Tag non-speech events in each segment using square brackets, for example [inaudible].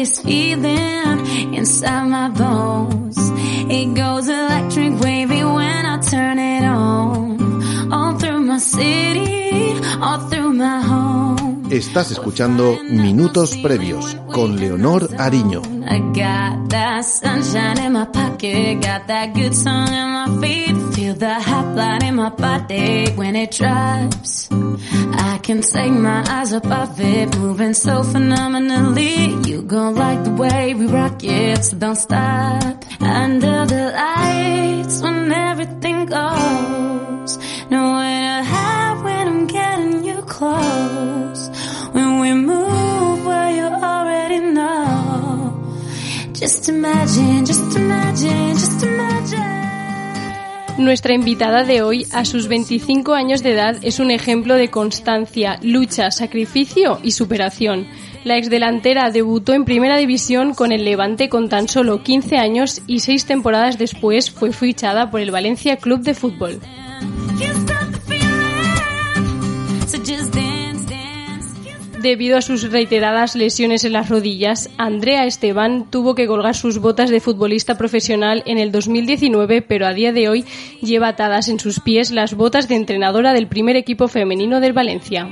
this feeling inside my bones. It goes electric wavy when I turn it on. All through my city, all through my home. Estás escuchando Minutos Previos con Leonor Ariño. I got that sunshine in my pocket, got that good song in my feet. Feel the hot blood in my body when it drops. I can take my eyes up off it, moving so phenomenally. You gon' like the way we rock it, so don't stop. Under the lights when everything goes, nowhere to hide when I'm getting you close. Just imagine, just imagine, just imagine. Nuestra invitada de hoy, a sus 25 años de edad, es un ejemplo de constancia, lucha, sacrificio y superación. La exdelantera debutó en Primera División con el Levante con tan solo 15 años y seis temporadas después fue fichada por el Valencia Club de Fútbol. Debido a sus reiteradas lesiones en las rodillas, Andrea Esteban tuvo que colgar sus botas de futbolista profesional en el 2019, pero a día de hoy lleva atadas en sus pies las botas de entrenadora del primer equipo femenino del Valencia.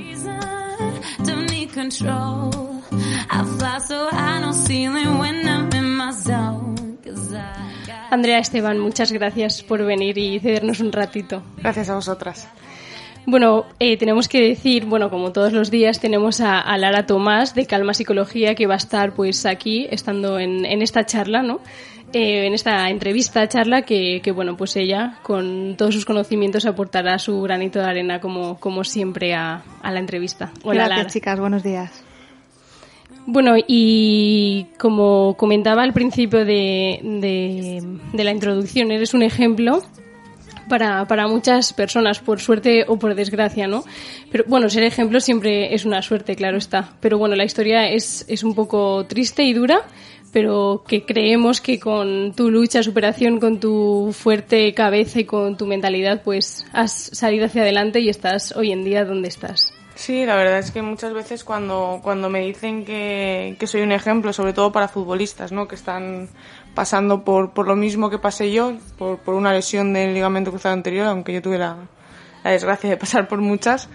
Andrea Esteban, muchas gracias por venir y cedernos un ratito. Gracias a vosotras. Bueno, eh, tenemos que decir, bueno, como todos los días tenemos a, a Lara Tomás de Calma Psicología que va a estar pues aquí, estando en, en esta charla, ¿no? Eh, en esta entrevista, charla, que, que, bueno, pues ella con todos sus conocimientos aportará su granito de arena como, como siempre a, a la entrevista. Hola, Gracias, Lara. chicas. Buenos días. Bueno, y como comentaba al principio de, de, de la introducción, eres un ejemplo para, para muchas personas, por suerte o por desgracia, ¿no? Pero bueno, ser ejemplo siempre es una suerte, claro está. Pero bueno, la historia es, es un poco triste y dura, pero que creemos que con tu lucha, superación, con tu fuerte cabeza y con tu mentalidad, pues has salido hacia adelante y estás hoy en día donde estás. Sí, la verdad es que muchas veces cuando, cuando me dicen que, que soy un ejemplo, sobre todo para futbolistas, ¿no? Que están pasando por, por lo mismo que pasé yo, por, por una lesión del ligamento cruzado anterior, aunque yo tuve la, la desgracia de pasar por muchas,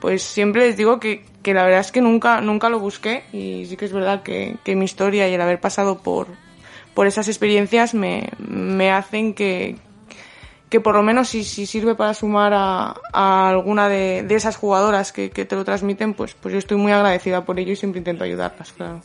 pues siempre les digo que, que la verdad es que nunca, nunca lo busqué y sí que es verdad que, que mi historia y el haber pasado por, por esas experiencias me, me hacen que, que por lo menos si, si sirve para sumar a, a alguna de, de esas jugadoras que, que te lo transmiten, pues, pues yo estoy muy agradecida por ello y siempre intento ayudarlas, claro.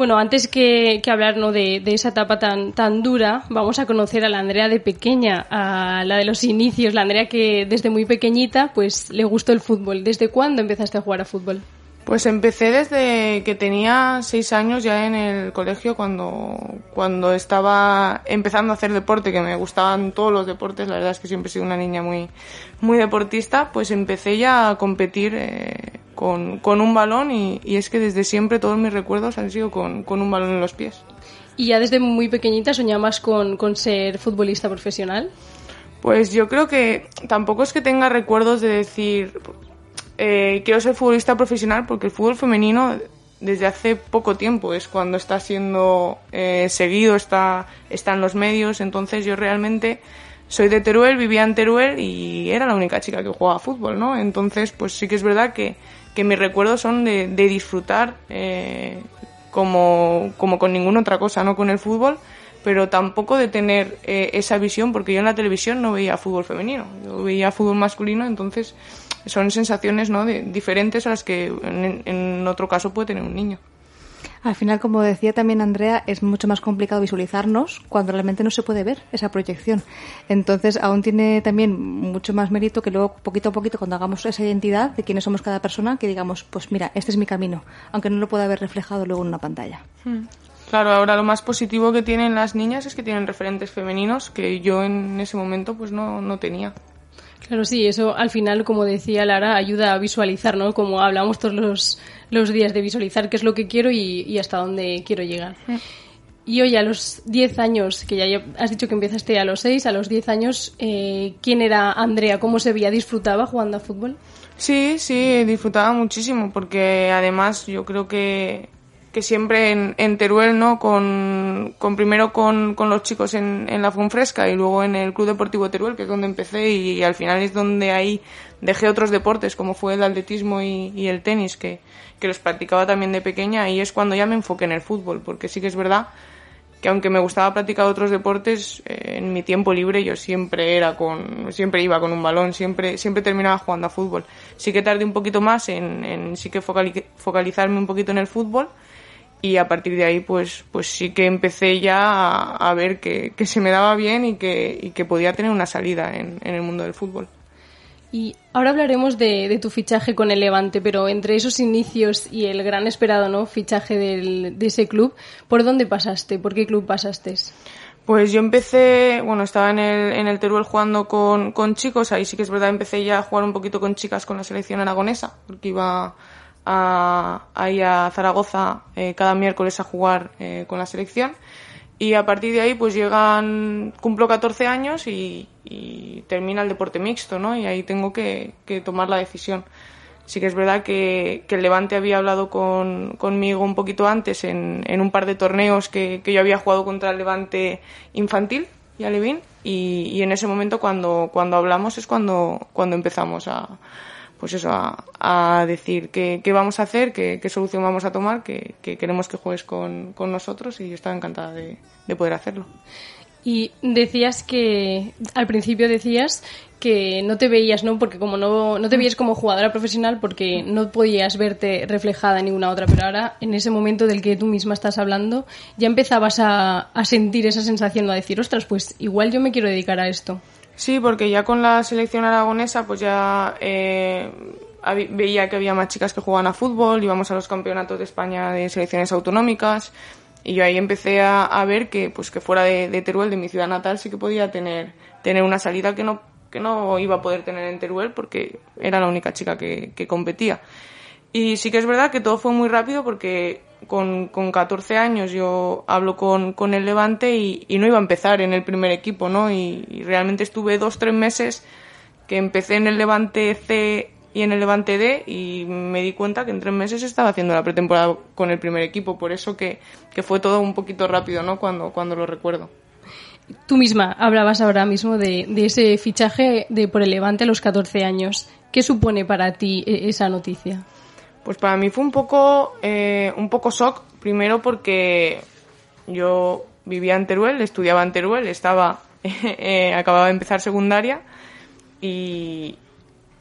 Bueno, antes que, que hablar ¿no? de, de esa etapa tan, tan dura, vamos a conocer a la Andrea de pequeña, a la de los inicios, la Andrea que desde muy pequeñita pues le gustó el fútbol. ¿Desde cuándo empezaste a jugar a fútbol? Pues empecé desde que tenía seis años ya en el colegio cuando, cuando estaba empezando a hacer deporte, que me gustaban todos los deportes, la verdad es que siempre he sido una niña muy, muy deportista, pues empecé ya a competir eh, con, con un balón y, y es que desde siempre todos mis recuerdos han sido con, con un balón en los pies. ¿Y ya desde muy pequeñita soñabas con, con ser futbolista profesional? Pues yo creo que tampoco es que tenga recuerdos de decir eh, quiero ser futbolista profesional porque el fútbol femenino desde hace poco tiempo es cuando está siendo eh, seguido, está, está en los medios, entonces yo realmente soy de Teruel, vivía en Teruel y era la única chica que jugaba fútbol, ¿no? Entonces pues sí que es verdad que, que mis recuerdos son de, de disfrutar eh, como, como con ninguna otra cosa, no con el fútbol, pero tampoco de tener eh, esa visión, porque yo en la televisión no veía fútbol femenino, yo veía fútbol masculino, entonces son sensaciones ¿no? de, diferentes a las que en, en otro caso puede tener un niño. Al final, como decía también Andrea, es mucho más complicado visualizarnos cuando realmente no se puede ver esa proyección. Entonces, aún tiene también mucho más mérito que luego, poquito a poquito, cuando hagamos esa identidad de quiénes somos cada persona, que digamos, pues mira, este es mi camino, aunque no lo pueda haber reflejado luego en una pantalla. Claro, ahora lo más positivo que tienen las niñas es que tienen referentes femeninos que yo en ese momento pues no, no tenía. Claro, sí, eso al final, como decía Lara, ayuda a visualizar, ¿no? Como hablamos todos los, los días de visualizar qué es lo que quiero y, y hasta dónde quiero llegar. Y hoy, a los 10 años, que ya has dicho que empezaste a los 6, a los 10 años, eh, ¿quién era Andrea? ¿Cómo se veía? ¿Disfrutaba jugando a fútbol? Sí, sí, disfrutaba muchísimo porque además yo creo que que siempre en, en, Teruel, ¿no? Con, con primero con, con, los chicos en, en la Funfresca y luego en el Club Deportivo Teruel, que es donde empecé y, al final es donde ahí dejé otros deportes como fue el atletismo y, y, el tenis, que, que los practicaba también de pequeña y es cuando ya me enfoqué en el fútbol, porque sí que es verdad que aunque me gustaba practicar otros deportes, eh, en mi tiempo libre yo siempre era con, siempre iba con un balón, siempre, siempre terminaba jugando a fútbol. Sí que tardé un poquito más en, en sí que focalizarme un poquito en el fútbol y a partir de ahí pues, pues sí que empecé ya a, a ver que, que, se me daba bien y que, y que podía tener una salida en, en el mundo del fútbol. Y ahora hablaremos de, de, tu fichaje con el Levante, pero entre esos inicios y el gran esperado no fichaje del, de ese club, ¿por dónde pasaste? ¿Por qué club pasaste? Pues yo empecé, bueno, estaba en el, en el Teruel jugando con, con chicos, ahí sí que es verdad, empecé ya a jugar un poquito con chicas con la selección aragonesa, porque iba a, a Zaragoza eh, cada miércoles a jugar eh, con la selección. Y a partir de ahí, pues llegan, cumplo 14 años y, y termina el deporte mixto, ¿no? Y ahí tengo que, tomar la decisión. Sí que es verdad que, que el Levante había hablado con, conmigo un poquito antes en, en un par de torneos que, que, yo había jugado contra el Levante infantil y Alevín y, y en ese momento cuando, cuando hablamos es cuando, cuando empezamos a, pues eso, a, a decir qué, qué, vamos a hacer, qué, qué, solución vamos a tomar, que, que queremos que juegues con, con, nosotros y yo estaba encantada de, de, poder hacerlo. Y decías que, al principio decías que no te veías, ¿no? Porque como no, no te veías como jugadora profesional porque no podías verte reflejada en ninguna otra, pero ahora en ese momento del que tú misma estás hablando ya empezabas a, a sentir esa sensación, a decir, ostras, pues igual yo me quiero dedicar a esto. Sí, porque ya con la selección aragonesa pues ya eh, veía que había más chicas que jugaban a fútbol, íbamos a los campeonatos de España de selecciones autonómicas y yo ahí empecé a, ver que pues que fuera de, de, Teruel, de mi ciudad natal, sí que podía tener, tener una salida que no, que no iba a poder tener en Teruel porque era la única chica que, que competía. Y sí que es verdad que todo fue muy rápido porque con, con 14 años yo hablo con, el Levante y, no iba a empezar en el primer equipo, ¿no? Y, realmente estuve dos, tres meses que empecé en el Levante C y en el Levante D y me di cuenta que en tres meses estaba haciendo la pretemporada con el primer equipo, por eso que, que fue todo un poquito rápido, ¿no? Cuando, cuando lo recuerdo. Tú misma hablabas ahora mismo de, de ese fichaje de por el Levante a los 14 años. ¿Qué supone para ti e, esa noticia? Pues para mí fue un poco, eh, un poco shock, primero porque yo vivía en Teruel, estudiaba en Teruel, estaba, [laughs] eh, acababa de empezar secundaria y,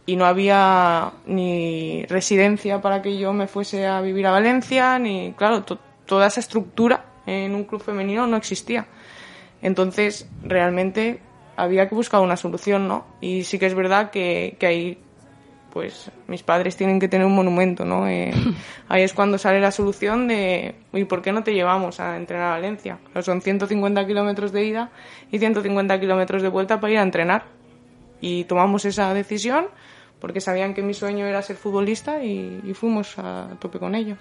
y no había ni residencia para que yo me fuese a vivir a Valencia, ni, claro, to toda esa estructura en un club femenino no existía. Entonces, realmente había que buscar una solución, ¿no? Y sí que es verdad que, que ahí pues mis padres tienen que tener un monumento, ¿no? Eh, [laughs] ahí es cuando sale la solución de, ¿y por qué no te llevamos a entrenar a Valencia? Son 150 kilómetros de ida y 150 kilómetros de vuelta para ir a entrenar. Y tomamos esa decisión porque sabían que mi sueño era ser futbolista y, y fuimos a tope con ello.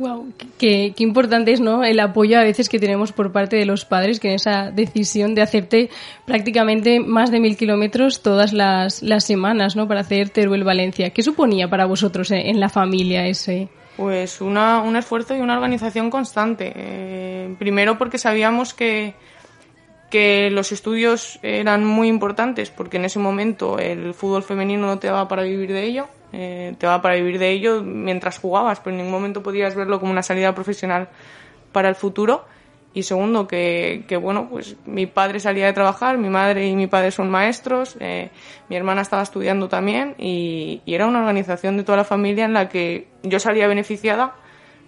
Wow, qué, importante es ¿no? el apoyo a veces que tenemos por parte de los padres, que en esa decisión de hacerte prácticamente más de mil kilómetros todas las, semanas ¿no? para hacer Teruel-Valencia. ¿Qué suponía para vosotros en la familia ese? Pues una, un esfuerzo y una organización constante. Eh, primero porque sabíamos que, que los estudios eran muy importantes, porque en ese momento el fútbol femenino no te daba para vivir de ello eh, te va para vivir de ello mientras jugabas, pero en ningún momento podías verlo como una salida profesional para el futuro. Y segundo, que, bueno, pues mi padre salía de trabajar, mi madre y mi padre son maestros, eh, mi hermana estaba estudiando también y, era una organización de toda la familia en la que yo salía beneficiada,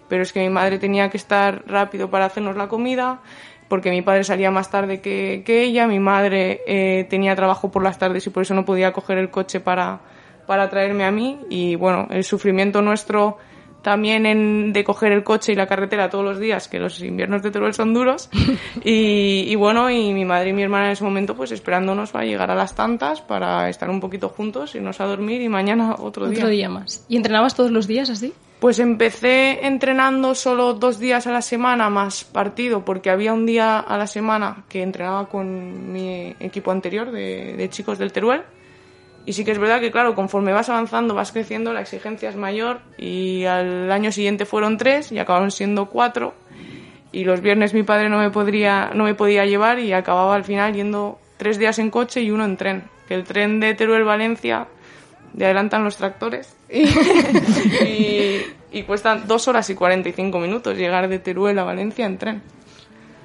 pero es que mi madre tenía que estar rápido para hacernos la comida, porque mi padre salía más tarde que, que ella, mi madre eh, tenía trabajo por las tardes y por eso no podía coger el coche para, para traerme a mí y bueno, el sufrimiento nuestro también en, de coger el coche y la carretera todos los días, que los inviernos de Teruel son duros. [laughs] Y, y, bueno, y mi madre y mi hermana en ese momento pues esperándonos a llegar a las tantas para estar un poquito juntos, irnos a dormir y mañana [laughs] otro día. Otro día más. ¿Y entrenabas todos los días así? Pues empecé entrenando solo dos días a la semana más partido, porque había un día a la semana que entrenaba con mi equipo anterior de, de chicos del Teruel Y sí que es verdad que, claro, conforme vas avanzando, vas creciendo, la exigencia es mayor y al año siguiente fueron tres y acabaron siendo cuatro. Y los viernes mi padre no me, podría, no me podía llevar y acababa al final yendo tres días en coche y uno en tren. Que el tren de Teruel-Valencia, de adelantan los tractores, [laughs] y, y, cuestan dos horas y 45 minutos llegar de Teruel a Valencia en tren.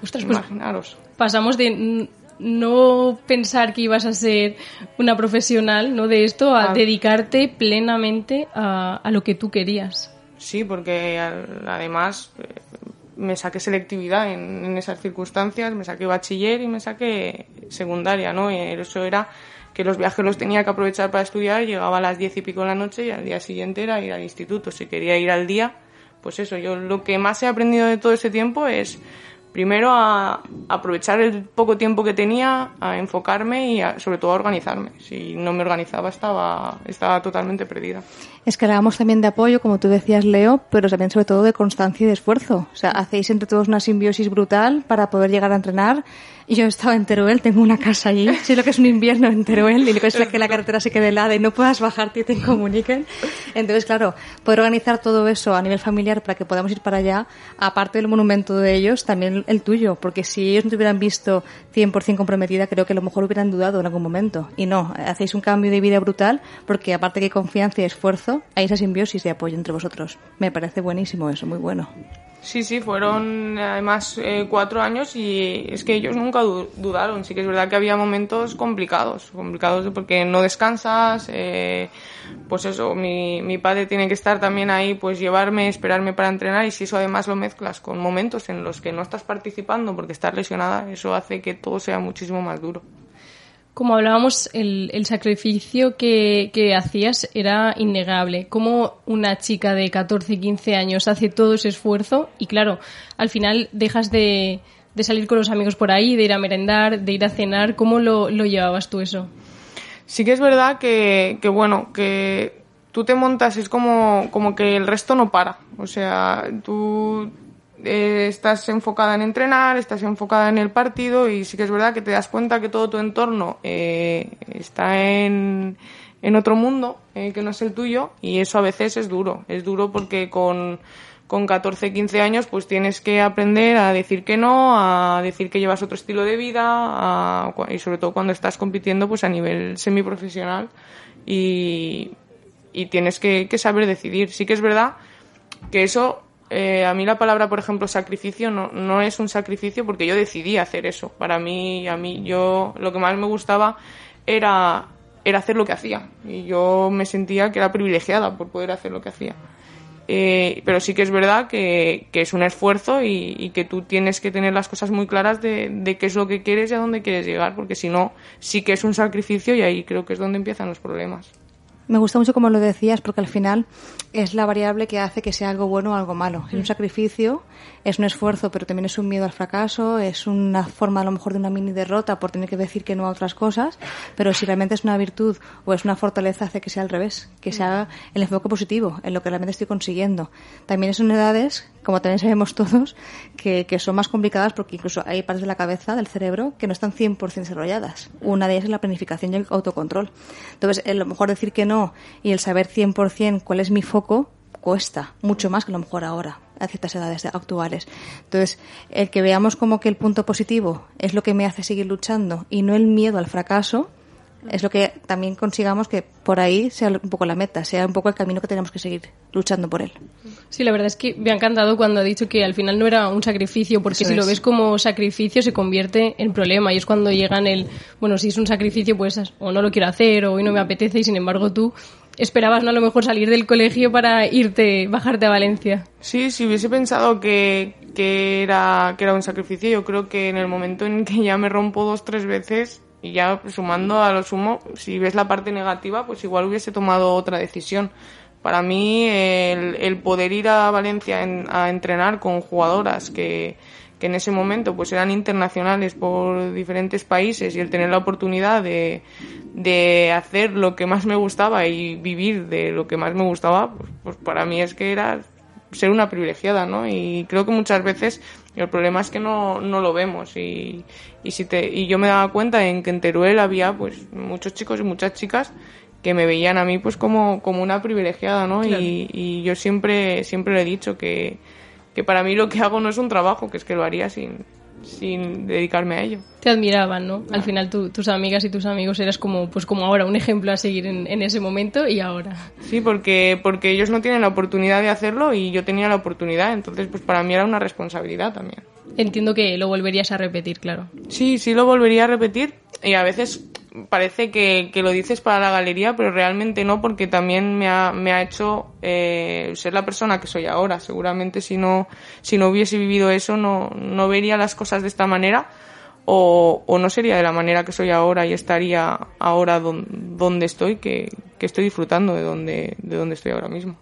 Ostras, pues Imaginaros. pasamos de no pensar que ibas a ser una profesional ¿no? de esto a ah. dedicarte plenamente a, lo que tú querías. Sí, porque además eh, me saqué selectividad en, esas circunstancias, me saqué bachiller y me saqué secundaria, ¿no? Y eso era que los viajes los tenía que aprovechar para estudiar, llegaba a las diez y pico de la noche y al día siguiente era ir al instituto. Si quería ir al día, pues eso, yo lo que más he aprendido de todo ese tiempo es primero a aprovechar el poco tiempo que tenía, a enfocarme y sobre todo a organizarme. Si no me organizaba estaba, estaba totalmente perdida. Es que hablábamos también de apoyo, como tú decías, Leo, pero también sobre todo de constancia y de esfuerzo. O sea, hacéis entre todos una simbiosis brutal para poder llegar a entrenar y yo estaba en Teruel, tengo una casa allí, [laughs] sé lo que es un invierno en Teruel y lo que es que la carretera se quede helada y no puedas bajarte y te comuniquen. Entonces, claro, poder organizar todo eso a nivel familiar para que podamos ir para allá, aparte del monumento de ellos, también el tuyo, porque si ellos no te hubieran visto 100% comprometida, creo que a lo mejor hubieran dudado en algún momento. Y no, hacéis un cambio de vida brutal porque aparte que confianza y esfuerzo, hay esa simbiosis de apoyo entre vosotros. Me parece buenísimo eso, muy bueno. Sí, sí, fueron además eh, cuatro años y es que ellos nunca dudaron. Sí que es verdad que había momentos complicados, complicados porque no descansas, eh, pues eso, mi, mi padre tiene que estar también ahí, pues llevarme, esperarme para entrenar y si eso además lo mezclas con momentos en los que no estás participando porque estás lesionada, eso hace que todo sea muchísimo más duro como hablábamos, el, sacrificio que, hacías era innegable. Como una chica de 14, 15 años hace todo ese esfuerzo y claro, al final dejas de, salir con los amigos por ahí, de ir a merendar, de ir a cenar. ¿Cómo lo, llevabas tú eso? Sí que es verdad que, que, bueno, que tú te montas, es como, como que el resto no para. O sea, tú eh, estás enfocada en entrenar, estás enfocada en el partido y sí que es verdad que te das cuenta que todo tu entorno eh, está en, en, otro mundo eh, que no es el tuyo y eso a veces es duro. Es duro porque con, con 14, 15 años pues tienes que aprender a decir que no, a decir que llevas otro estilo de vida y sobre todo cuando estás compitiendo pues a nivel semiprofesional y, y tienes que, que saber decidir. Sí que es verdad que eso eh, a mí la palabra, por ejemplo, sacrificio no, no es un sacrificio porque yo decidí hacer eso. Para mí, a mí, yo lo que más me gustaba era, era hacer lo que hacía. Y yo me sentía que era privilegiada por poder hacer lo que hacía. Eh, pero sí que es verdad que, es un esfuerzo y, y, que tú tienes que tener las cosas muy claras de, de qué es lo que quieres y a dónde quieres llegar, porque si no, sí que es un sacrificio y ahí creo que es donde empiezan los problemas. Me gusta mucho como lo decías, porque al final es la variable que hace que sea algo bueno o algo malo. Es un sacrificio, es un esfuerzo, pero también es un miedo al fracaso, es una forma a lo mejor de una mini derrota por tener que decir que no a otras cosas, pero si realmente es una virtud o es una fortaleza, hace que sea al revés, que sea el enfoque positivo, en lo que realmente estoy consiguiendo. También son edades como también sabemos todos, que, son más complicadas porque incluso hay partes de la cabeza, del cerebro, que no están 100% desarrolladas. Una de ellas es la planificación y el autocontrol. Entonces, a lo mejor decir que no y el saber 100% cuál es mi foco cuesta mucho más que a lo mejor ahora a ciertas edades actuales. Entonces, el que veamos como que el punto positivo es lo que me hace seguir luchando y no el miedo al fracaso, es lo que también consigamos que por ahí sea un poco la meta, sea un poco el camino que tenemos que seguir luchando por él. Sí, la verdad es que me ha encantado cuando ha dicho que al final no era un sacrificio, porque si lo ves como sacrificio se convierte en problema y es cuando llegan el, bueno, si es un sacrificio pues o no lo quiero hacer o hoy no me apetece y sin embargo tú esperabas no a lo mejor salir del colegio para irte, bajarte a Valencia. Sí, si hubiese pensado que, que, era, que era un sacrificio, yo creo que en el momento en que ya me rompo dos, tres veces, y ya sumando a lo sumo, si ves la parte negativa, pues igual hubiese tomado otra decisión. Para mí, el, poder ir a Valencia a entrenar con jugadoras que, que en ese momento pues eran internacionales por diferentes países y el tener la oportunidad de, de hacer lo que más me gustaba y vivir de lo que más me gustaba, pues, pues para mí es que era ser una privilegiada, ¿no? Y creo que muchas veces el problema es que no, no lo vemos y, y, si te, y yo me daba cuenta en que en Teruel había pues muchos chicos y muchas chicas que me veían a mí pues como, como una privilegiada, ¿no? Y, y, yo siempre, siempre le he dicho que, que para mí lo que hago no es un trabajo, que es que lo haría sin, sin dedicarme a ello. Te admiraban, ¿no? Al final tus amigas y tus amigos eras como, pues como ahora, un ejemplo a seguir en, en, ese momento y ahora. Sí, porque, porque ellos no tienen la oportunidad de hacerlo y yo tenía la oportunidad, entonces pues para mí era una responsabilidad también. Entiendo que lo volverías a repetir, claro. Sí, sí lo volvería a repetir y a veces parece que, que, lo dices para la galería, pero realmente no, porque también me ha, me ha hecho eh, ser la persona que soy ahora. Seguramente si no, si no hubiese vivido eso, no, no vería las cosas de esta manera o, o no sería de la manera que soy ahora y estaría ahora donde, donde estoy, que, que estoy disfrutando de donde, de donde estoy ahora mismo.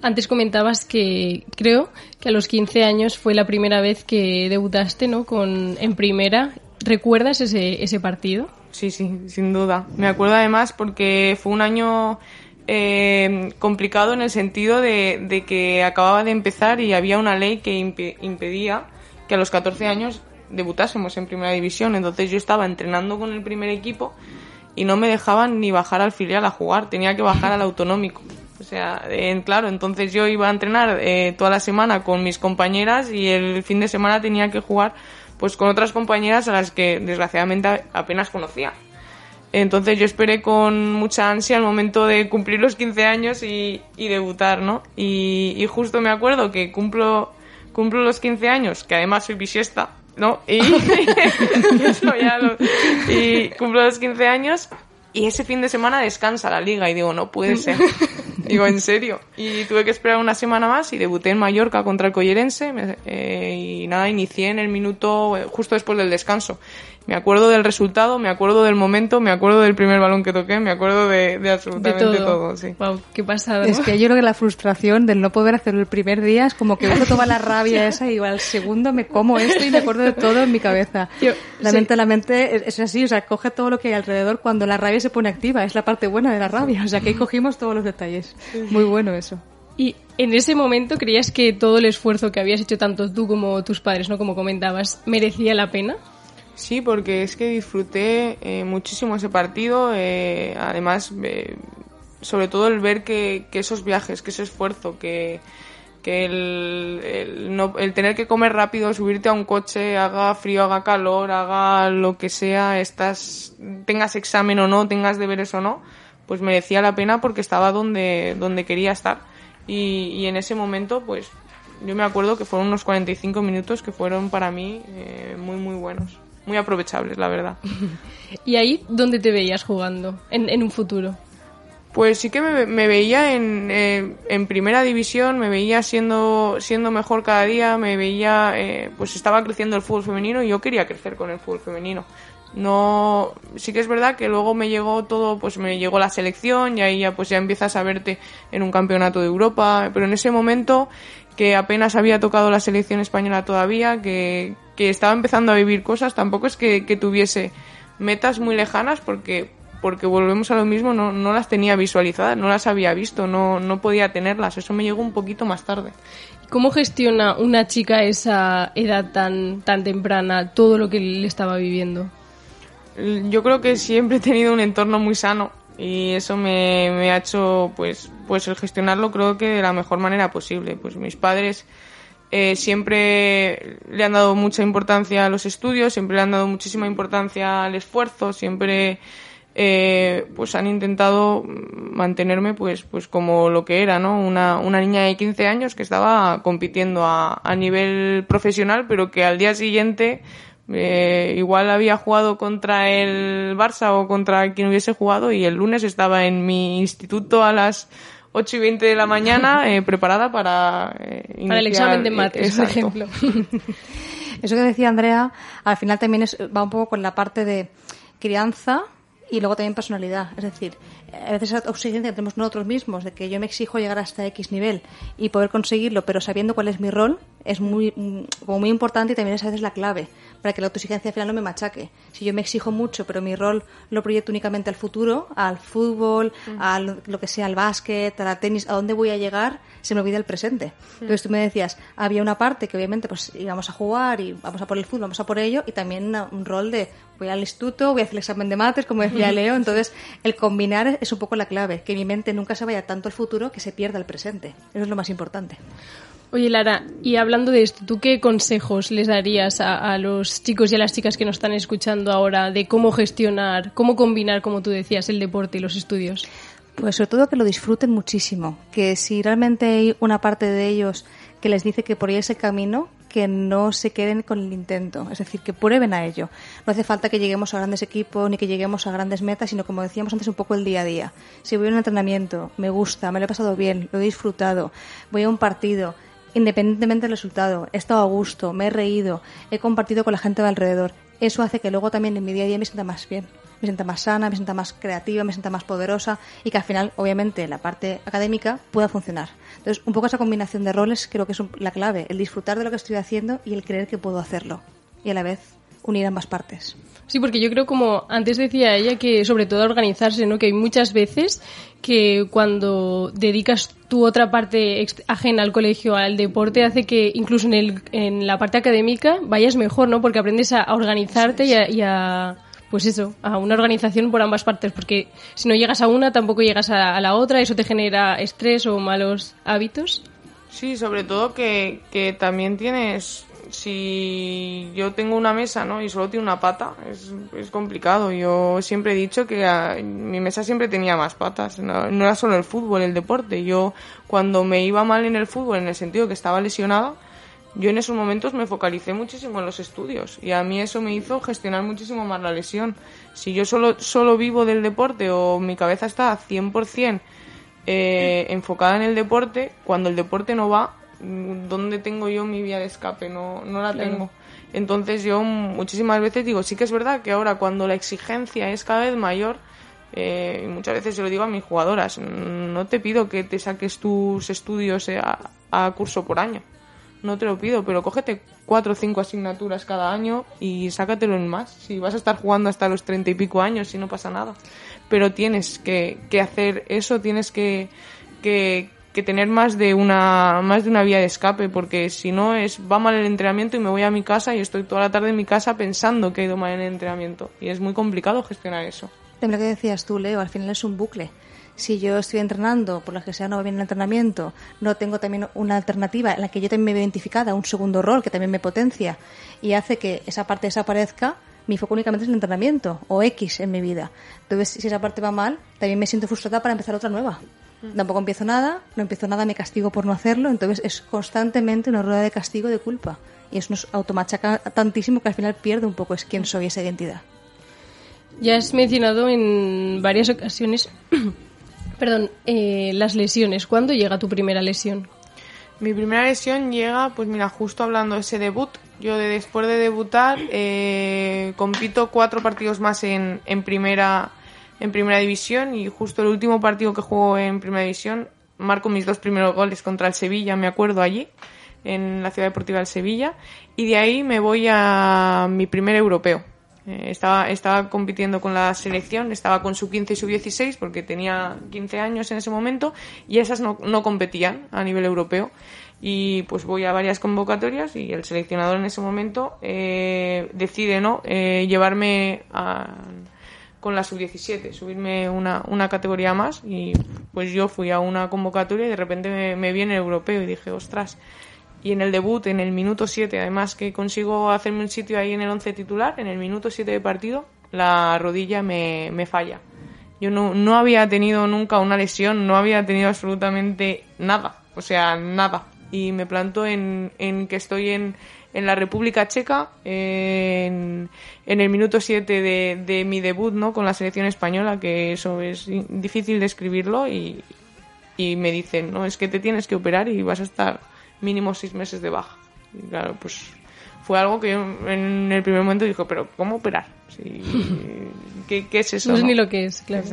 Antes comentabas que creo que a los 15 años fue la primera vez que debutaste ¿no? Con, en primera. ¿Recuerdas ese, ese partido? Sí, sí, sin duda. Me acuerdo además porque fue un año eh, complicado en el sentido de, de, que acababa de empezar y había una ley que impedía que a los 14 años debutásemos en primera división. Entonces yo estaba entrenando con el primer equipo y no me dejaban ni bajar al filial a jugar, tenía que bajar al autonómico. Sea, claro, entonces yo iba a entrenar eh, toda la semana con mis compañeras y el fin de semana tenía que jugar pues con otras compañeras a las que desgraciadamente apenas conocía. Entonces yo esperé con mucha ansia el momento de cumplir los 15 años y, y debutar, ¿no? Y, y, justo me acuerdo que cumplo, cumplo los 15 años, que además soy bisiesta, ¿no? Y, [laughs] lo, y cumplo los 15 años y ese fin de semana descansa la liga y digo, no puede ser. [laughs] digo, en serio. Y tuve que esperar una semana más y debuté en Mallorca contra el Collerense eh, y nada, inicié en el minuto eh, justo después del descanso. Me acuerdo del resultado, me acuerdo del momento, me acuerdo del primer balón que toqué, me acuerdo de, de absolutamente de todo. todo. sí. Wow, qué pasada. Es que yo creo que la frustración del no poder hacerlo el primer día es como que uno toma la rabia [laughs] esa y al segundo me como esto y me acuerdo de todo en mi cabeza. Yo, la, sí. mente, la mente es así, o sea, coge todo lo que hay alrededor cuando la rabia se pone activa, es la parte buena de la rabia, o sea, que ahí cogimos todos los detalles. Muy bueno eso. Y en ese momento creías que todo el esfuerzo que habías hecho tanto tú como tus padres, ¿no? Como comentabas, merecía la pena? Sí, porque es que disfruté eh, muchísimo ese partido. Eh, además, eh, sobre todo el ver que, esos viajes, que ese esfuerzo, que, que el, no, el, tener que comer rápido, subirte a un coche, haga frío, haga calor, haga lo que sea, estás, tengas examen o no, tengas deberes o no, pues merecía la pena porque estaba donde, donde quería estar. Y, y en ese momento, pues yo me acuerdo que fueron unos 45 minutos que fueron para mí muy, muy buenos muy aprovechables, la verdad. [laughs] ¿Y ahí dónde te veías jugando en, en un futuro? Pues sí que me, me veía en, eh, en, primera división, me veía siendo, siendo mejor cada día, me veía, eh, pues estaba creciendo el fútbol femenino y yo quería crecer con el fútbol femenino. No, sí que es verdad que luego me llegó todo, pues me llegó la selección y ahí ya pues ya empiezas a verte en un campeonato de Europa, pero en ese momento que apenas había tocado la selección española todavía, que, que estaba empezando a vivir cosas, tampoco es que, que, tuviese metas muy lejanas porque, porque volvemos a lo mismo, no, no las tenía visualizadas, no las había visto, no, no podía tenerlas, eso me llegó un poquito más tarde. ¿Cómo gestiona una chica esa edad tan, tan temprana todo lo que le estaba viviendo? Yo creo que siempre he tenido un entorno muy sano y eso me, ha hecho pues, pues el gestionarlo creo que de la mejor manera posible. Pues mis padres eh, siempre le han dado mucha importancia a los estudios, siempre le han dado muchísima importancia al esfuerzo, siempre eh, pues han intentado mantenerme pues pues como lo que era, ¿no? Una, una niña de 15 años que estaba compitiendo a, a nivel profesional, pero que al día siguiente eh, igual había jugado contra el Barça o contra quien hubiese jugado y el lunes estaba en mi instituto a las 8 y 20 de la mañana [laughs] eh, preparada para, eh, iniciar, para el examen de mates, por ejemplo. [laughs] Eso que decía Andrea, al final también es, va un poco con la parte de crianza y luego también personalidad. Es decir, a veces esa exigencia que tenemos nosotros mismos de que yo me exijo llegar hasta X nivel y poder conseguirlo, pero sabiendo cuál es mi rol, es muy, mm, como muy importante y también es a veces la clave para que la autoexigencia al final no me machaque. Si yo me exijo mucho, pero mi rol lo proyecto únicamente al futuro, al fútbol, a lo que sea, al básquet, al tenis, a dónde voy a llegar, se me olvida el presente. Entonces tú me decías, había una parte que obviamente pues íbamos a jugar y vamos a por el fútbol, vamos a por ello, y también un rol de voy al instituto, voy a hacer el examen de mates, como decía [laughs] Leo. Entonces, el combinar es un poco la clave, que mi mente nunca se vaya tanto al futuro que se pierda el presente. Eso es lo más importante. Oye, Lara, y hablando de esto, ¿tú qué consejos les darías a, los chicos y a las chicas que nos están escuchando ahora de cómo gestionar, cómo combinar, como tú decías, el deporte y los estudios? Pues sobre todo que lo disfruten muchísimo, que si realmente hay una parte de ellos que les dice que por ese camino, que no se queden con el intento, es decir, que prueben a ello. No hace falta que lleguemos a grandes equipos ni que lleguemos a grandes metas, sino como decíamos antes, un poco el día a día. Si voy a un entrenamiento, me gusta, me lo he pasado bien, lo he disfrutado, voy a un partido, independientemente del resultado, he estado a gusto, me he reído, he compartido con la gente de alrededor. Eso hace que luego también en mi día a día me sienta más bien, me sienta más sana, me sienta más creativa, me sienta más poderosa y que al final, obviamente, la parte académica pueda funcionar. Entonces, un poco esa combinación de roles creo que es la clave, el disfrutar de lo que estoy haciendo y el creer que puedo hacerlo. Y a la vez unir ambas partes. Sí, porque yo creo como antes decía ella que sobre todo organizarse, ¿no? Que hay muchas veces que cuando dedicas tu otra parte ajena al colegio, al deporte, hace que incluso en, el, en la parte académica vayas mejor, ¿no? Porque aprendes a, organizarte y a, pues eso, a una organización por ambas partes, porque si no llegas a una, tampoco llegas a, la otra, eso te genera estrés o malos hábitos. Sí, sobre todo que, que también tienes si yo tengo una mesa ¿no? y solo tiene una pata, es, es complicado. Yo siempre he dicho que mi mesa siempre tenía más patas. No, era solo el fútbol, el deporte. Yo, cuando me iba mal en el fútbol, en el sentido que estaba lesionada, yo en esos momentos me focalicé muchísimo en los estudios y a mí eso me hizo gestionar muchísimo más la lesión. Si yo solo, solo vivo del deporte o mi cabeza está 100% eh, enfocada en el deporte, cuando el deporte no va, ¿dónde tengo yo mi vía de escape? No, no la tengo. Entonces yo muchísimas veces digo, sí que es verdad que ahora cuando la exigencia es cada vez mayor, eh, muchas veces se lo digo a mis jugadoras, no te pido que te saques tus estudios eh, a, curso por año, no te lo pido, pero cógete cuatro o cinco asignaturas cada año y sácatelo en más. Si vas a estar jugando hasta los treinta y pico años, si no pasa nada. Pero tienes que, que hacer eso, tienes que, que, que tener más de una más de una vía de escape porque si no es va mal el entrenamiento y me voy a mi casa y estoy toda la tarde en mi casa pensando que he ido mal en el entrenamiento y es muy complicado gestionar eso. De lo que decías tú, Leo, al final es un bucle. Si yo estoy entrenando, por lo que sea no va bien el entrenamiento, no tengo también una alternativa en la que yo también me veo identificada, un segundo rol que también me potencia y hace que esa parte desaparezca, mi foco únicamente es el entrenamiento o X en mi vida. Entonces, si esa parte va mal, también me siento frustrada para empezar otra nueva. Tampoco empiezo nada, no empiezo nada, me castigo por no hacerlo, entonces es constantemente una rueda de castigo de culpa. Y eso nos automachaca tantísimo que al final pierde un poco es quién soy, esa identidad. Ya has mencionado en varias ocasiones, [clears throat] perdón, eh, las lesiones. ¿Cuándo llega tu primera lesión? Mi primera lesión llega, pues mira, justo hablando de ese debut. Yo de, después de debutar eh, compito cuatro partidos más en, en primera en primera división y justo el último partido que juego en primera división marco mis dos primeros goles contra el Sevilla, me acuerdo allí, en la ciudad deportiva del Sevilla, y de ahí me voy a mi primer europeo. Eh, estaba, estaba compitiendo con la selección, estaba con su 15 y su 16 porque tenía 15 años en ese momento y esas no, no competían a nivel europeo. Y pues voy a varias convocatorias y el seleccionador en ese momento eh, decide no eh, llevarme a con la sub-17, subirme una, una categoría más y pues yo fui a una convocatoria y de repente me, me viene el europeo y dije, ostras. Y en el debut, en el minuto 7, además que consigo hacerme un sitio ahí en el 11 titular, en el minuto 7 de partido, la rodilla me, me falla. Yo no, no había tenido nunca una lesión, no había tenido absolutamente nada, o sea, nada. Y me planto en, en que estoy en, en la República Checa, en, el minuto 7 de, de, mi debut ¿no? con la selección española, que eso es difícil de escribirlo, y, y me dicen, no, es que te tienes que operar y vas a estar mínimo seis meses de baja. Y claro, pues fue algo que yo en el primer momento dije, pero ¿cómo operar? [laughs] ¿qué, es eso? No es ni lo que es, claro.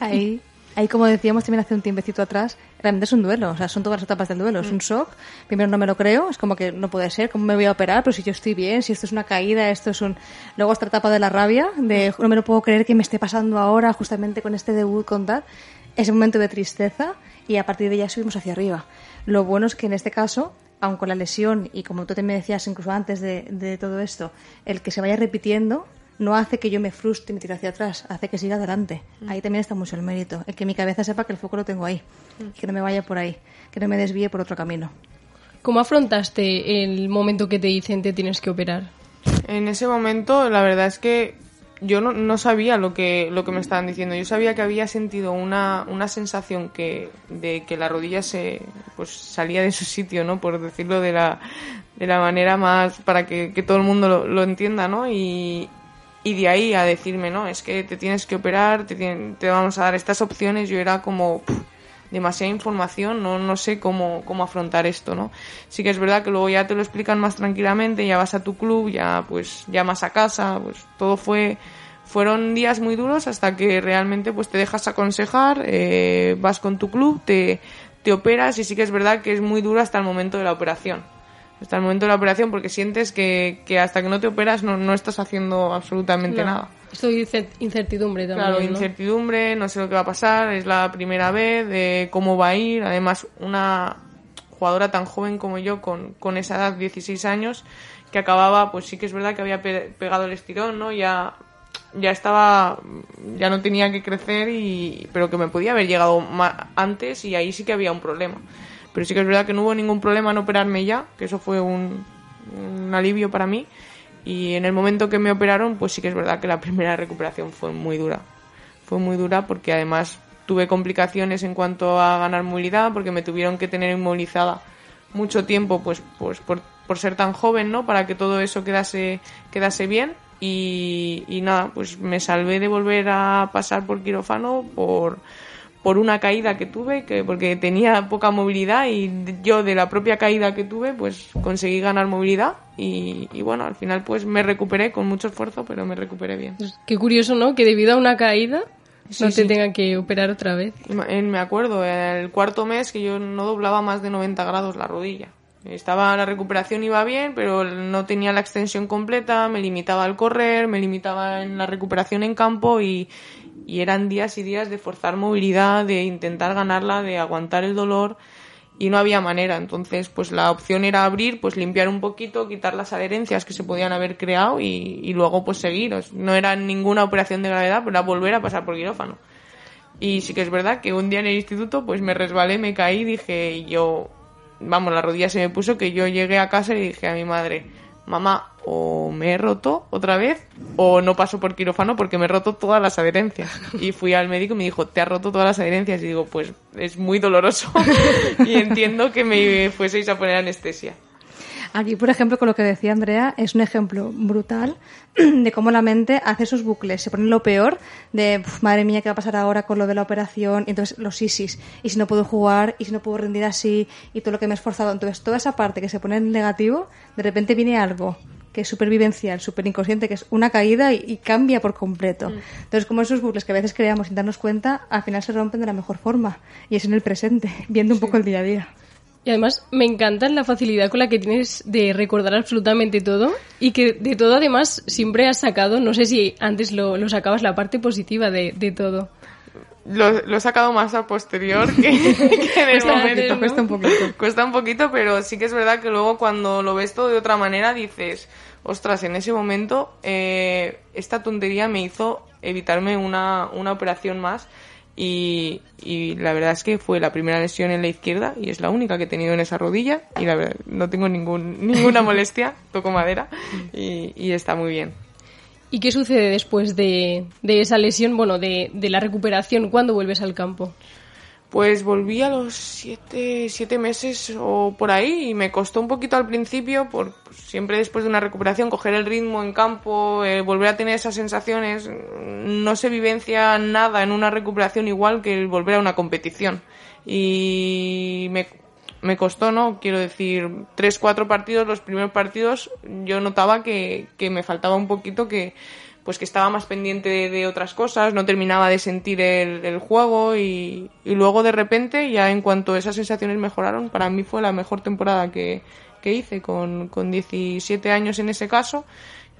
Ahí Ahí, como decíamos también hace un tiempecito atrás, realmente es un duelo, o sea, son todas las etapas del duelo. Es un shock, primero no me lo creo, es como que no puede ser, ¿cómo me voy a operar? Pero si yo estoy bien, si esto es una caída, esto es un... Luego esta etapa de la rabia, de no me lo puedo creer que me esté pasando ahora, justamente con este debut, con tal. Ese momento de tristeza y a partir de ya subimos hacia arriba. Lo bueno es que en este caso, aun con la lesión y como tú me decías incluso antes de, de todo esto, el que se vaya repitiendo no hace que yo me frustre y me tire hacia atrás, hace que siga adelante. Mm. Ahí también está mucho el mérito, el que mi cabeza sepa que el foco lo tengo ahí, mm. que no me vaya por ahí, que no me desvíe por otro camino. ¿Cómo afrontaste el momento que te dicen te tienes que operar? En ese momento, la verdad es que yo no, no, sabía lo que, lo que me estaban diciendo. Yo sabía que había sentido una, una sensación que, de que la rodilla se pues, salía de su sitio, ¿no? Por decirlo de la, de la manera más para que, que todo el mundo lo, lo entienda, ¿no? Y, y de ahí a decirme, no, es que te tienes que operar, te, te vamos a dar estas opciones, yo era como demasiada información, no, no sé cómo, cómo afrontar esto, ¿no? Sí que es verdad que luego ya te lo explican más tranquilamente, ya vas a tu club, ya pues llamas a casa, pues todo fue fueron días muy duros hasta que realmente pues te dejas aconsejar, eh, vas con tu club, te, te operas y sí que es verdad que es muy duro hasta el momento de la operación hasta el momento de la operación porque sientes que, que hasta que no te operas no, no estás haciendo absolutamente nada. Estoy incertidumbre también. Claro, incertidumbre, no sé lo que va a pasar, es la primera vez, de cómo va a ir. Además, una jugadora tan joven como yo, con, con esa edad, 16 años, que acababa, pues sí que es verdad que había pegado el estirón, ¿no? Ya, ya estaba, ya no tenía que crecer, y, pero que me podía haber llegado antes y ahí sí que había un problema. Pero sí que es verdad que no hubo ningún problema en operarme ya, que eso fue un, alivio para mí. Y en el momento que me operaron, pues sí que es verdad que la [laughs] primera recuperación fue muy dura. Fue muy dura porque además tuve complicaciones en cuanto a ganar movilidad, porque me tuvieron que tener inmovilizada mucho tiempo, pues, pues por, por ser tan joven, ¿no? Para que todo eso quedase, quedase bien. Y, y nada, pues me salvé de volver a pasar por quirófano por por una caída que tuve, que porque tenía poca movilidad y yo de la propia caída que tuve, pues conseguí ganar movilidad y, bueno, al final pues me recuperé con mucho esfuerzo, pero me recuperé bien. Pues qué curioso, ¿no? Que debido a una caída no te tengan que operar otra vez. Me acuerdo, el cuarto mes que yo no doblaba más de 90 grados la rodilla. Estaba la recuperación iba bien, pero no tenía la extensión completa, me limitaba al correr, me limitaba en la recuperación en campo y, y eran días y días de forzar movilidad, de intentar ganarla, de aguantar el dolor y no había manera. Entonces, pues la opción era abrir, pues limpiar un poquito, quitar las adherencias que se podían haber creado y, y luego pues seguir. No era ninguna operación de gravedad, pero era volver a pasar por quirófano. Y sí que es verdad que un día en el instituto pues me resbalé, me caí, dije yo, vamos, la rodilla se me puso que yo llegué a casa y dije a mi madre, mamá, o me he roto otra vez o no paso por quirófano porque me he roto todas las adherencias. Y fui al médico y me dijo, te has roto todas las adherencias. Y digo, pues es muy doloroso [laughs] y entiendo que me fueseis a poner anestesia. Aquí, por ejemplo, con lo que decía Andrea, es un ejemplo brutal [clears throat] de cómo la mente hace sus bucles, se pone lo peor de, madre mía, ¿qué va a pasar ahora con lo de la operación? Y entonces los isis, y si no puedo jugar, y si no puedo rendir así, y todo lo que me he esforzado. Entonces, toda esa parte que se pone en negativo, de repente viene algo que es súper vivencial, súper inconsciente, que es una caída y, cambia por completo. Mm. Entonces, como esos bucles que a veces creamos sin darnos cuenta, al final se rompen de la mejor forma, y es en el presente, [laughs] viendo un poco el día a día. Y además me encanta la facilidad con la que tienes de recordar absolutamente todo y que de todo además siempre has sacado, no sé si antes lo, lo sacabas la parte positiva de, de todo. Lo, lo, he sacado más a posterior que, [laughs] en el momento. Cuesta un poquito. Cuesta un poquito, pero sí que es verdad que luego cuando lo ves todo de otra manera dices, ostras, en ese momento eh, esta tontería me hizo evitarme una, una operación más y, y, la verdad es que fue la primera lesión en la izquierda y es la única que he tenido en esa rodilla y la verdad no tengo ningún, [laughs] ninguna molestia, toco madera y, y, está muy bien. ¿Y qué sucede después de, de esa lesión, bueno, de, de la recuperación? ¿Cuándo vuelves al campo? Pues volví a los siete, siete meses o por ahí y me costó un poquito al principio, por siempre después de una recuperación, coger el ritmo en campo, eh, volver a tener esas sensaciones. No se vivencia nada en una recuperación igual que el volver a una competición. Y me, me costó, ¿no? Quiero decir, tres, cuatro partidos, los primeros partidos, yo notaba que, que me faltaba un poquito que pues que estaba más pendiente de, otras cosas, no terminaba de sentir el, juego y, luego de repente, ya en cuanto esas sensaciones mejoraron, para mí fue la mejor temporada que, hice con, con 17 años en ese caso